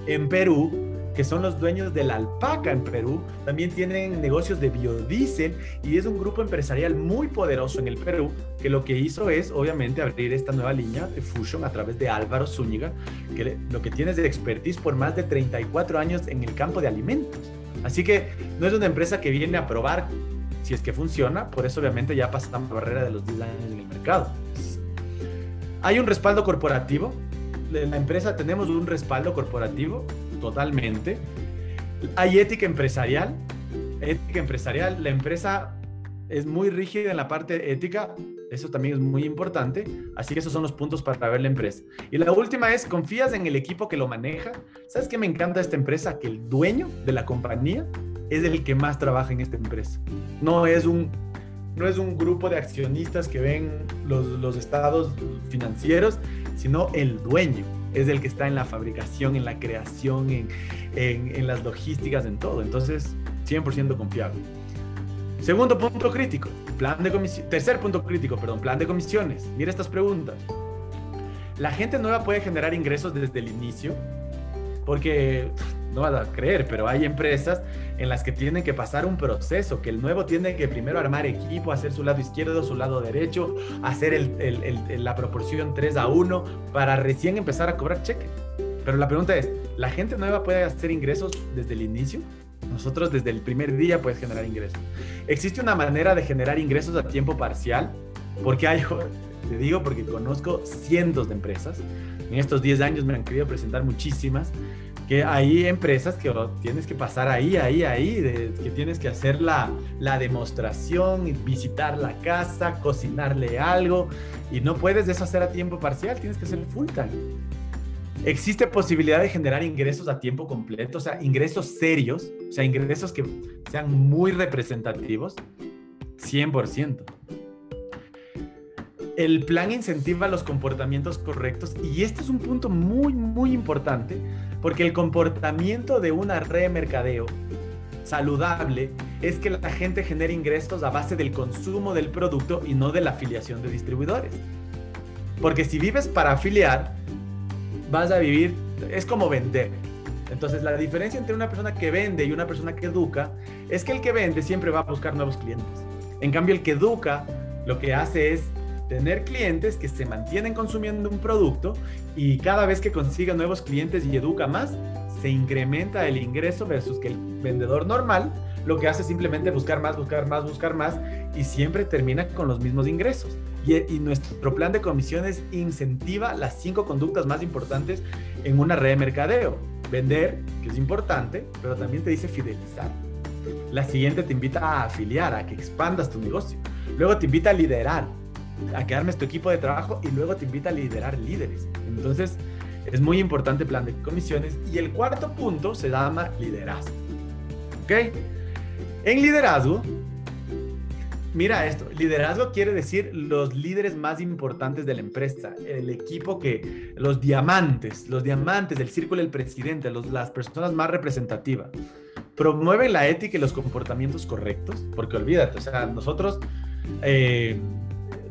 en Perú, que son los dueños de la alpaca en Perú. También tienen negocios de biodiesel y es un grupo empresarial muy poderoso en el Perú que lo que hizo es obviamente abrir esta nueva línea de Fusion a través de Álvaro Zúñiga, que lo que tiene es de expertise por más de 34 años en el campo de alimentos. Así que no es una empresa que viene a probar si es que funciona, por eso obviamente ya pasamos la barrera de los 10 años en el mercado. Hay un respaldo corporativo, en la empresa tenemos un respaldo corporativo totalmente. Hay ética empresarial, ética empresarial, la empresa es muy rígida en la parte ética, eso también es muy importante, así que esos son los puntos para ver la empresa. Y la última es, ¿confías en el equipo que lo maneja? ¿Sabes qué me encanta esta empresa? Que el dueño de la compañía es el que más trabaja en esta empresa. No es un, no es un grupo de accionistas que ven los, los estados financieros, sino el dueño es el que está en la fabricación, en la creación, en, en, las logísticas, en todo. Entonces, 100% confiable. Segundo punto crítico, plan de comisión. Tercer punto crítico, perdón, plan de comisiones. Mira estas preguntas. La gente nueva puede generar ingresos desde el inicio, porque no vas a creer, pero hay empresas en las que tienen que pasar un proceso, que el nuevo tiene que primero armar equipo, hacer su lado izquierdo, su lado derecho, hacer la proporción 3 a 1 para recién empezar a cobrar cheque. Pero la pregunta es, ¿la gente nueva puede hacer ingresos desde el inicio? Nosotros desde el primer día puedes generar ingresos. ¿Existe una manera de generar ingresos a tiempo parcial? Porque hay, te digo porque conozco cientos de empresas. En estos 10 años me han querido presentar muchísimas que hay empresas que tienes que pasar ahí, ahí, ahí, que tienes que hacer la, la demostración, visitar la casa, cocinarle algo, y no puedes eso hacer a tiempo parcial, tienes que hacer full time. ¿Existe posibilidad de generar ingresos a tiempo completo? O sea, ingresos serios, o sea, ingresos que sean muy representativos. 100%. El plan incentiva los comportamientos correctos y este es un punto muy, muy importante porque el comportamiento de una red de mercadeo saludable es que la gente genere ingresos a base del consumo del producto y no de la afiliación de distribuidores. Porque si vives para afiliar, vas a vivir, es como vender. Entonces la diferencia entre una persona que vende y una persona que educa es que el que vende siempre va a buscar nuevos clientes. En cambio el que educa lo que hace es tener clientes que se mantienen consumiendo un producto y cada vez que consiga nuevos clientes y educa más, se incrementa el ingreso versus que el vendedor normal lo que hace es simplemente buscar más, buscar más, buscar más y siempre termina con los mismos ingresos. Y, nuestro plan de comisiones incentiva las cinco conductas más importantes en una red de mercadeo. Vender, que es importante, pero también te dice fidelizar. La siguiente te invita a afiliar, a que expandas tu negocio. Luego te invita a liderar, a que armes tu equipo de trabajo y luego te invita a liderar líderes. Entonces, es muy importante el plan de comisiones. Y el cuarto punto se llama liderazgo. ¿Ok? En liderazgo, mira esto, liderazgo quiere decir los líderes más importantes de la empresa, el equipo que, los diamantes, los diamantes del círculo del presidente, los, las personas más representativas. Promueven la ética y los comportamientos correctos, porque olvídate, o sea, nosotros eh,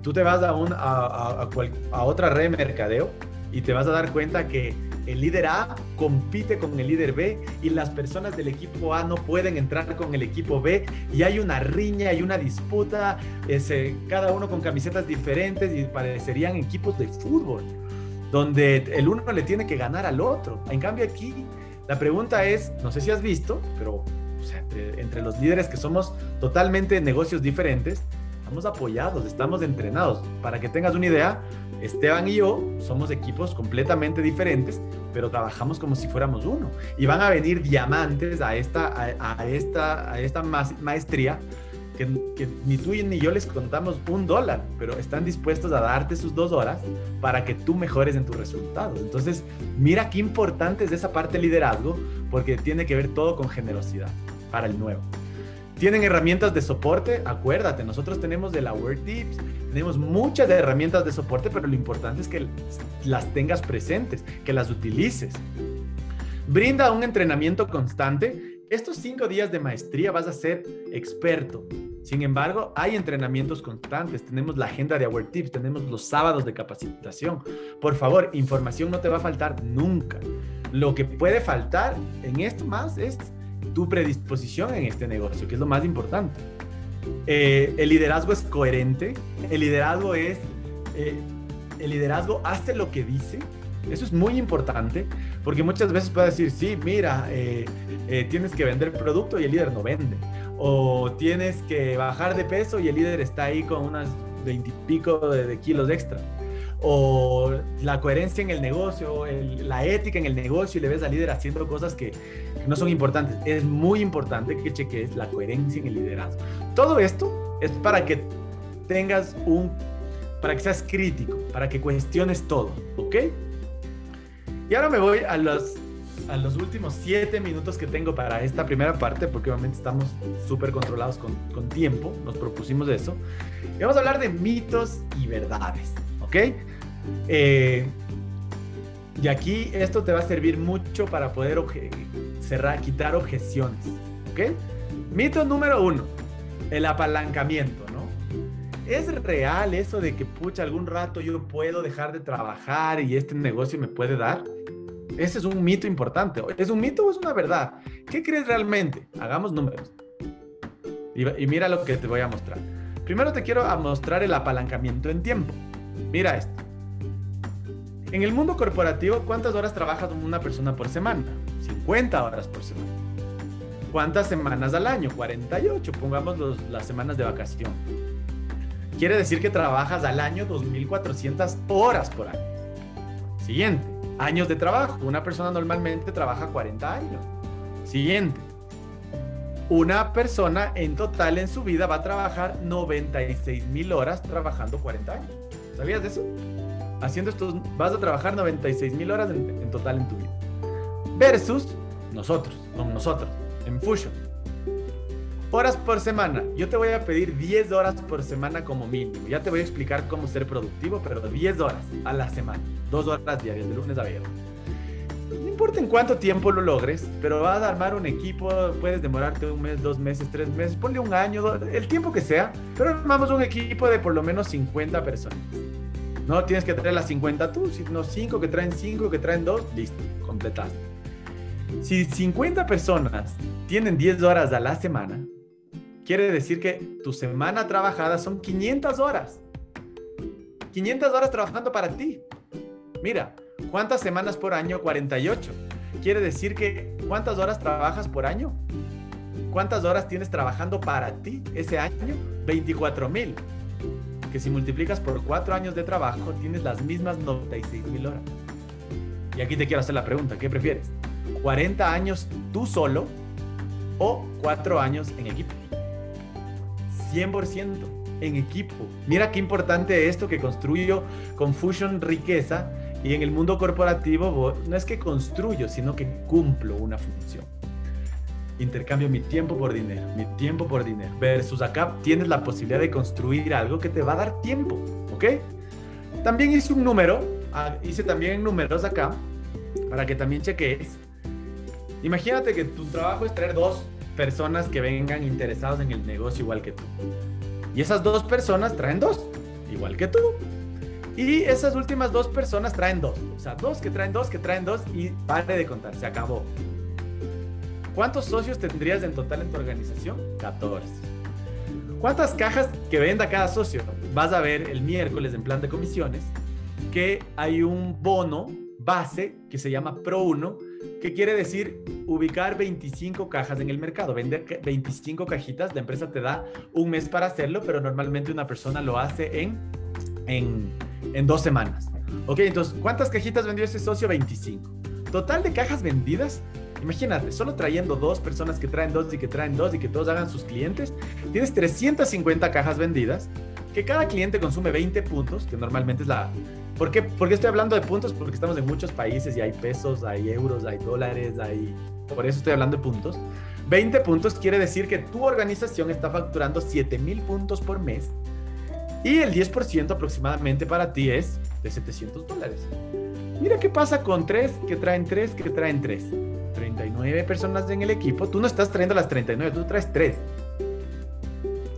tú te vas a, un, a, a, otra red de mercadeo y te vas a dar cuenta que el líder A compite con el líder B y las personas del equipo A no pueden entrar con el equipo B y hay una riña, hay una disputa, ese, cada uno con camisetas diferentes y parecerían equipos de fútbol, donde el uno le tiene que ganar al otro. En cambio aquí, la pregunta es, no sé si has visto, pero entre los líderes que somos totalmente negocios diferentes, estamos apoyados, estamos entrenados. Para que tengas una idea, Esteban y yo somos equipos completamente diferentes, pero trabajamos como si fuéramos uno. Y van a venir diamantes a esta, a, esta, a esta maestría que, que, ni tú ni yo les contamos un dólar, pero están dispuestos a darte sus dos horas para que tú mejores en tus resultados. Entonces, mira qué importante es esa parte de liderazgo, porque tiene que ver todo con generosidad para el nuevo. Tienen herramientas de soporte, acuérdate, nosotros tenemos de la Word Tips, tenemos muchas herramientas de soporte, pero lo importante es que las tengas presentes, que las utilices. Brinda un entrenamiento constante. Estos cinco días de maestría vas a ser experto. Sin embargo, hay entrenamientos constantes. Tenemos la agenda de Our Tips, tenemos los sábados de capacitación. Por favor, información no te va a faltar nunca. Lo que puede faltar en esto más es tu predisposición en este negocio, que es lo más importante. Eh, el liderazgo es coherente, el liderazgo es, eh, el liderazgo hace lo que dice, eso es muy importante, porque muchas veces puede decir, sí, mira, eh, tienes que vender producto y el líder no vende, o tienes que bajar de peso y el líder está ahí con unas veintipico de, de kilos extra o la coherencia en el negocio, la ética en el negocio y le ves al líder haciendo cosas que, no son importantes. Es muy importante que cheques la coherencia en el liderazgo. Todo esto es para que tengas un, para que seas crítico, para que cuestiones todo, ¿ok? Y ahora me voy a los, a los últimos siete minutos que tengo para esta primera parte, porque obviamente estamos súper controlados con, con tiempo, nos propusimos eso. Y vamos a hablar de mitos y verdades. ¿Ok? Eh, y aquí esto te va a servir mucho para poder cerrar, quitar objeciones, ¿ok? Mito número uno, el apalancamiento, ¿no? ¿Es real eso de que, pucha, algún rato yo puedo dejar de trabajar y este negocio me puede dar? Ese es un mito importante. ¿Es un mito o es una verdad? ¿Qué crees realmente? Hagamos números. Y, y mira lo que te voy a mostrar. Primero te quiero mostrar el apalancamiento en tiempo. Mira esto. En el mundo corporativo, ¿cuántas horas trabaja una persona por semana? 50 horas por semana. ¿Cuántas semanas al año? 48, pongamos las semanas de vacación. Quiere decir que trabajas al año 2.400 horas por año. Siguiente, años de trabajo. Una persona normalmente trabaja 40 años. Siguiente, una persona en total en su vida va a trabajar 96.000 horas trabajando 40 años. ¿Sabías de eso? Haciendo esto, vas a trabajar 96 mil horas en, total en tu vida. Versus nosotros, con nosotros, en Fusion. Horas por semana. Yo te voy a pedir 10 horas por semana como mínimo. Ya te voy a explicar cómo ser productivo, pero 10 horas a la semana. Dos horas diarias, de lunes a viernes. No importa en cuánto tiempo lo logres, pero vas a armar un equipo, puedes demorarte un mes, dos meses, tres meses, ponle un año, el tiempo que sea, pero armamos un equipo de por lo menos 50 personas. No tienes que traer las 50 tú, sino 5 que traen 5, que traen 2, listo, completaste. Si 50 personas tienen 10 horas a la semana, quiere decir que tu semana trabajada son 500 horas. 500 horas trabajando para ti. Mira, ¿cuántas semanas por año? 48. Quiere decir que ¿cuántas horas trabajas por año? ¿Cuántas horas tienes trabajando para ti ese año? 24 mil que si multiplicas por cuatro años de trabajo, tienes las mismas 96 mil horas. Y aquí te quiero hacer la pregunta, ¿qué prefieres? ¿40 años tú solo o cuatro años en equipo? 100% en equipo. Mira qué importante esto que construyo Confusion riqueza y en el mundo corporativo no es que construyo, sino que cumplo una función intercambio mi tiempo por dinero, mi tiempo por dinero. Versus acá tienes la posibilidad de construir algo que te va a dar tiempo, ¿ok? También hice un número, ah, hice también números acá, para que también cheques. Imagínate que tu trabajo es traer dos personas que vengan interesados en el negocio igual que tú. Y esas dos personas traen dos, igual que tú. Y esas últimas dos personas traen dos. O sea, dos que traen dos, que traen dos y pare de contar, se acabó. ¿Cuántos socios tendrías en total en tu organización? 14. ¿Cuántas cajas que venda cada socio? Vas a ver el miércoles en plan de comisiones que hay un bono base que se llama Pro 1, que quiere decir ubicar 25 cajas en el mercado, vender 25 cajitas, la empresa te da un mes para hacerlo, pero normalmente una persona lo hace en, en, en dos semanas. Ok, entonces, ¿cuántas cajitas vendió ese socio? 25. Total de cajas vendidas, Imagínate, solo trayendo dos personas que traen dos y que traen dos y que todos hagan sus clientes, tienes 350 cajas vendidas, que cada cliente consume 20 puntos, que normalmente es la... ¿Por qué, ¿Por qué estoy hablando de puntos? Porque estamos en muchos países y hay pesos, hay euros, hay dólares, hay... Por eso estoy hablando de puntos. 20 puntos quiere decir que tu organización está facturando 7 mil puntos por mes y el 10% aproximadamente para ti es de 700 dólares. Mira qué pasa con tres que traen tres que traen tres. 39 personas en el equipo, tú no estás trayendo las 39, tú traes 3.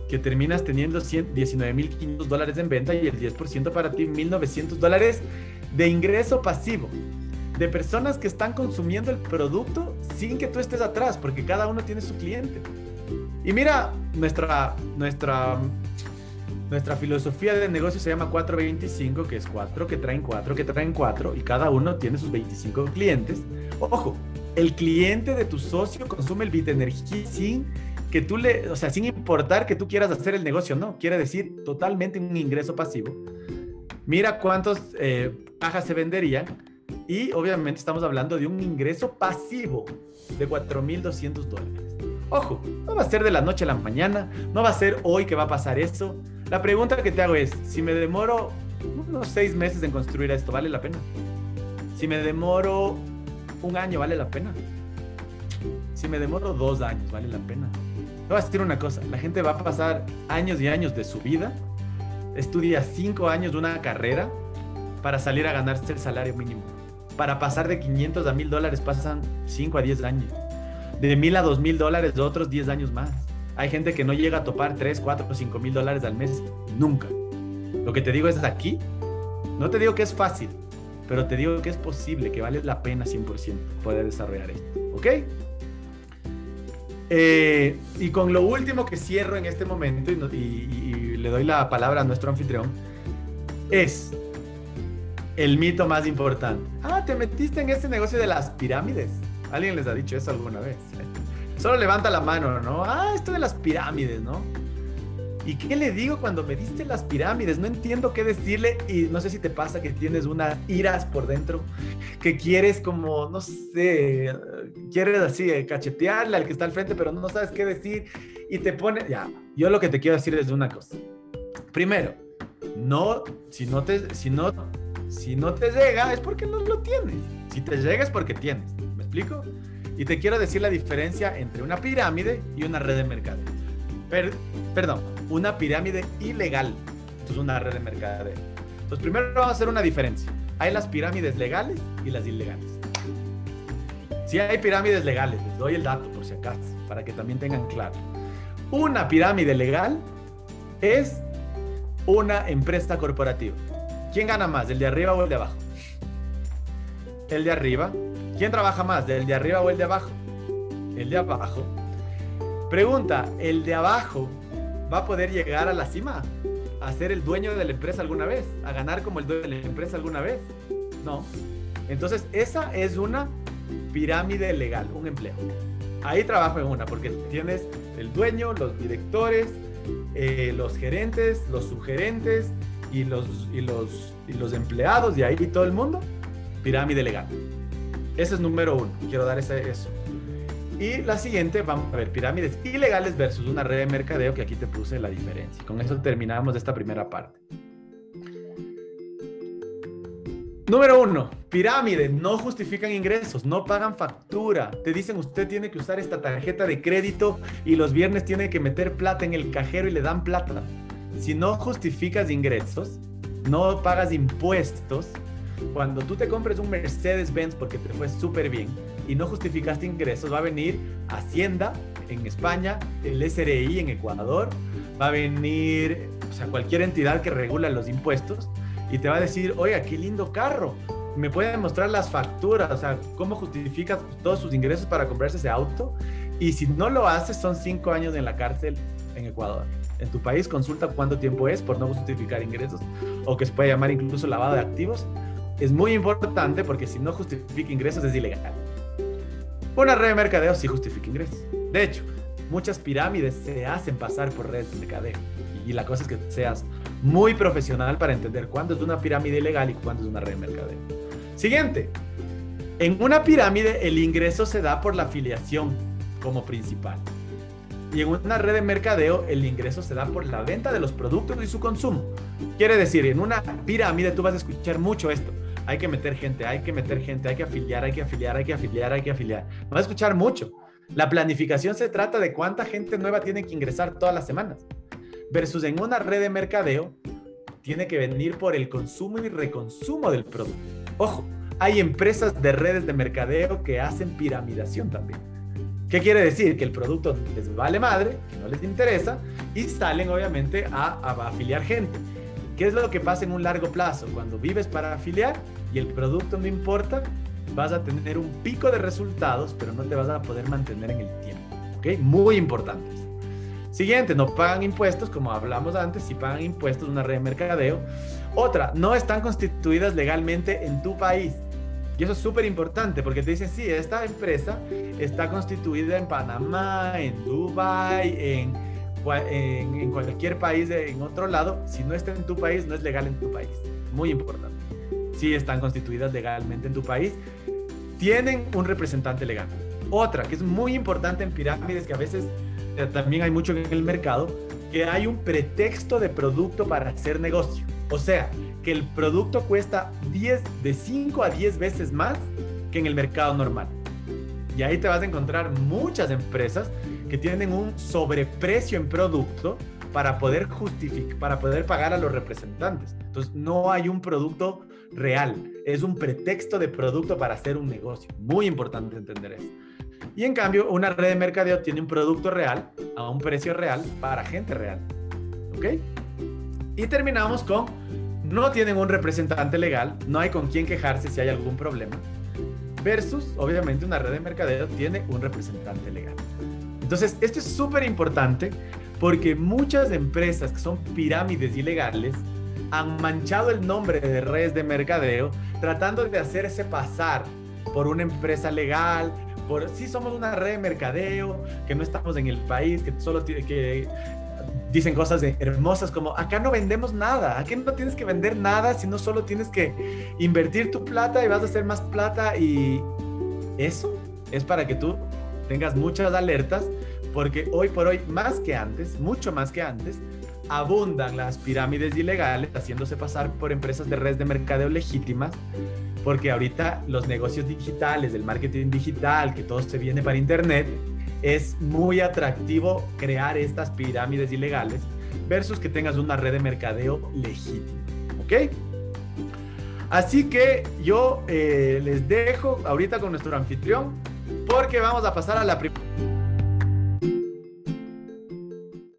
Que terminas teniendo 19.500 dólares en venta y el 10% para ti, 1.900 dólares de ingreso pasivo. De personas que están consumiendo el producto sin que tú estés atrás, porque cada uno tiene su cliente. Y mira, nuestra, nuestra, nuestra filosofía de negocio se llama 425, que es 4 que traen 4, que traen 4, y cada uno tiene sus 25 clientes. Ojo, el cliente de tu socio consume el Bitenergy sin que tú le, o sea, sin importar que tú quieras hacer el negocio, no, quiere decir totalmente un ingreso pasivo. Mira cuántos eh, cajas se venderían y obviamente estamos hablando de un ingreso pasivo de 4.200 dólares. Ojo, no va a ser de la noche a la mañana, no va a ser hoy que va a pasar eso. La pregunta que te hago es, si me demoro unos seis meses en construir esto, ¿vale la pena? Si me demoro un año vale la pena. Si me demoro dos años, vale la pena. Te voy a decir una cosa, la gente va a pasar años y años de su vida, estudia cinco años de una carrera para salir a ganarse el salario mínimo. Para pasar de 500 a 1000 dólares pasan 5 a 10 años. De 1000 a 2000 dólares, otros 10 años más. Hay gente que no llega a topar 3, 4 o 5 mil dólares al mes. Nunca. Lo que te digo es aquí. No te digo que es fácil pero te digo que es posible, que vale la pena 100% poder desarrollar esto. ¿Ok? Eh, y con lo último que cierro en este momento, y, le doy la palabra a nuestro anfitrión, es el mito más importante. Ah, te metiste en este negocio de las pirámides. ¿Alguien les ha dicho eso alguna vez? Solo levanta la mano, ¿no? Ah, esto de las pirámides, ¿no? ¿Y qué le digo cuando me diste las pirámides? No entiendo qué decirle y no sé si te pasa que tienes unas iras por dentro, que quieres como, no sé, quieres así eh, cachetearle al que está al frente, pero no sabes qué decir y te pone, ya, yo lo que te quiero decir es una cosa. Primero, no, si no te, si no, si no te llega es porque no lo tienes. Si te llega es porque tienes. ¿Me explico? Y te quiero decir la diferencia entre una pirámide y una red de mercado. perdón, una pirámide ilegal. Esto es una red de mercadeo. Entonces, primero vamos a hacer una diferencia. Hay las pirámides legales y las ilegales. Si hay pirámides legales, les doy el dato por si acaso, para que también tengan claro. Una pirámide legal es una empresa corporativa. ¿Quién gana más, el de arriba o el de abajo? El de arriba. ¿Quién trabaja más, el de arriba o el de abajo? El de abajo. Pregunta, ¿el de abajo va a poder llegar a la cima, a ser el dueño de la empresa alguna vez, a ganar como el dueño de la empresa alguna vez. No. Entonces, esa es una pirámide legal, un empleo. Ahí trabajo en una, porque tienes el dueño, los directores, eh, los gerentes, los subgerentes y los, y, los, y los empleados, y ahí todo el mundo, pirámide legal. Ese es número uno. Quiero dar ese, eso. Y la siguiente, vamos a ver, pirámides ilegales versus una red de mercadeo, que aquí te puse la diferencia. Con eso terminamos esta primera parte. Número uno, pirámides no justifican ingresos, no pagan factura. Te dicen usted tiene que usar esta tarjeta de crédito y los viernes tiene que meter plata en el cajero y le dan plata. Si no justificas ingresos, no pagas impuestos, cuando tú te compres un Mercedes-Benz porque te fue súper bien y no justificaste ingresos, va a venir Hacienda en España, el SRI en Ecuador, va a venir, o sea, cualquier entidad que regula los impuestos y te va a decir, oiga, qué lindo carro. Me puede mostrar las facturas, o sea, cómo justifica todos sus ingresos para comprarse ese auto. Y si no lo haces, son cinco años en la cárcel en Ecuador. En tu país, consulta cuánto tiempo es por no justificar ingresos o que se puede llamar incluso lavado de activos. Es muy importante porque si no justifica ingresos es ilegal. Una red de mercadeo sí justifica ingresos. De hecho, muchas pirámides se hacen pasar por redes de mercadeo. Y la cosa es que seas muy profesional para entender cuándo es una pirámide ilegal y cuándo es una red de mercadeo. Siguiente. En una pirámide el ingreso se da por la afiliación como principal. Y en una red de mercadeo el ingreso se da por la venta de los productos y su consumo. Quiere decir, en una pirámide tú vas a escuchar mucho esto. Hay que meter gente, hay que meter gente, hay que afiliar, hay que afiliar, hay que afiliar, hay que afiliar. Vas a escuchar mucho. La planificación se trata de cuánta gente nueva tiene que ingresar todas las semanas. Versus en una red de mercadeo, tiene que venir por el consumo y reconsumo del producto. Ojo, hay empresas de redes de mercadeo que hacen piramidación también. ¿Qué quiere decir? Que el producto les vale madre, que no les interesa, y salen obviamente a, a, afiliar gente. ¿Qué es lo que pasa en un largo plazo? Cuando vives para afiliar y el producto no importa, vas a tener un pico de resultados, pero no te vas a poder mantener en el tiempo. ¿Ok? Muy importante. Siguiente, no pagan impuestos, como hablamos antes, si pagan impuestos una red de mercadeo. Otra, no están constituidas legalmente en tu país. Y eso es súper importante porque te dicen, sí, esta empresa está constituida en Panamá, en Dubai, en, en, en cualquier país, en otro lado. Si no está en tu país, no es legal en tu país. Muy importante. Si están constituidas legalmente en tu país, tienen un representante legal. Otra, que es muy importante en pirámides, que a veces eh, también hay mucho en el mercado, que hay un pretexto de producto para hacer negocio. O sea, que el producto cuesta 10, de 5 a 10 veces más que en el mercado normal. Y ahí te vas a encontrar muchas empresas que tienen un sobreprecio en producto para poder justificar, para poder pagar a los representantes. Entonces, no hay un producto real, es un pretexto de producto para hacer un negocio. Muy importante entender eso. Y en cambio, una red de mercadeo tiene un producto real a un precio real para gente real. ¿Ok? Y terminamos con, no tienen un representante legal, no hay con quién quejarse si hay algún problema. Versus, obviamente, una red de mercadeo tiene un representante legal. Entonces, esto es súper importante porque muchas empresas que son pirámides ilegales han manchado el nombre de redes de mercadeo tratando de hacerse pasar por una empresa legal, por si somos una red de mercadeo, que no estamos en el país, que solo tiene que dicen cosas hermosas como acá no vendemos nada, aquí no tienes que vender nada, sino solo tienes que invertir tu plata y vas a hacer más plata y eso es para que tú tengas muchas alertas porque hoy por hoy más que antes, mucho más que antes, abundan las pirámides ilegales haciéndose pasar por empresas de redes de mercadeo legítimas, porque ahorita los negocios digitales, el marketing digital, que todo se viene para internet, es muy atractivo crear estas pirámides ilegales versus que tengas una red de mercadeo legítima. ¿Ok? Así que yo eh, les dejo ahorita con nuestro anfitrión porque vamos a pasar a la primera...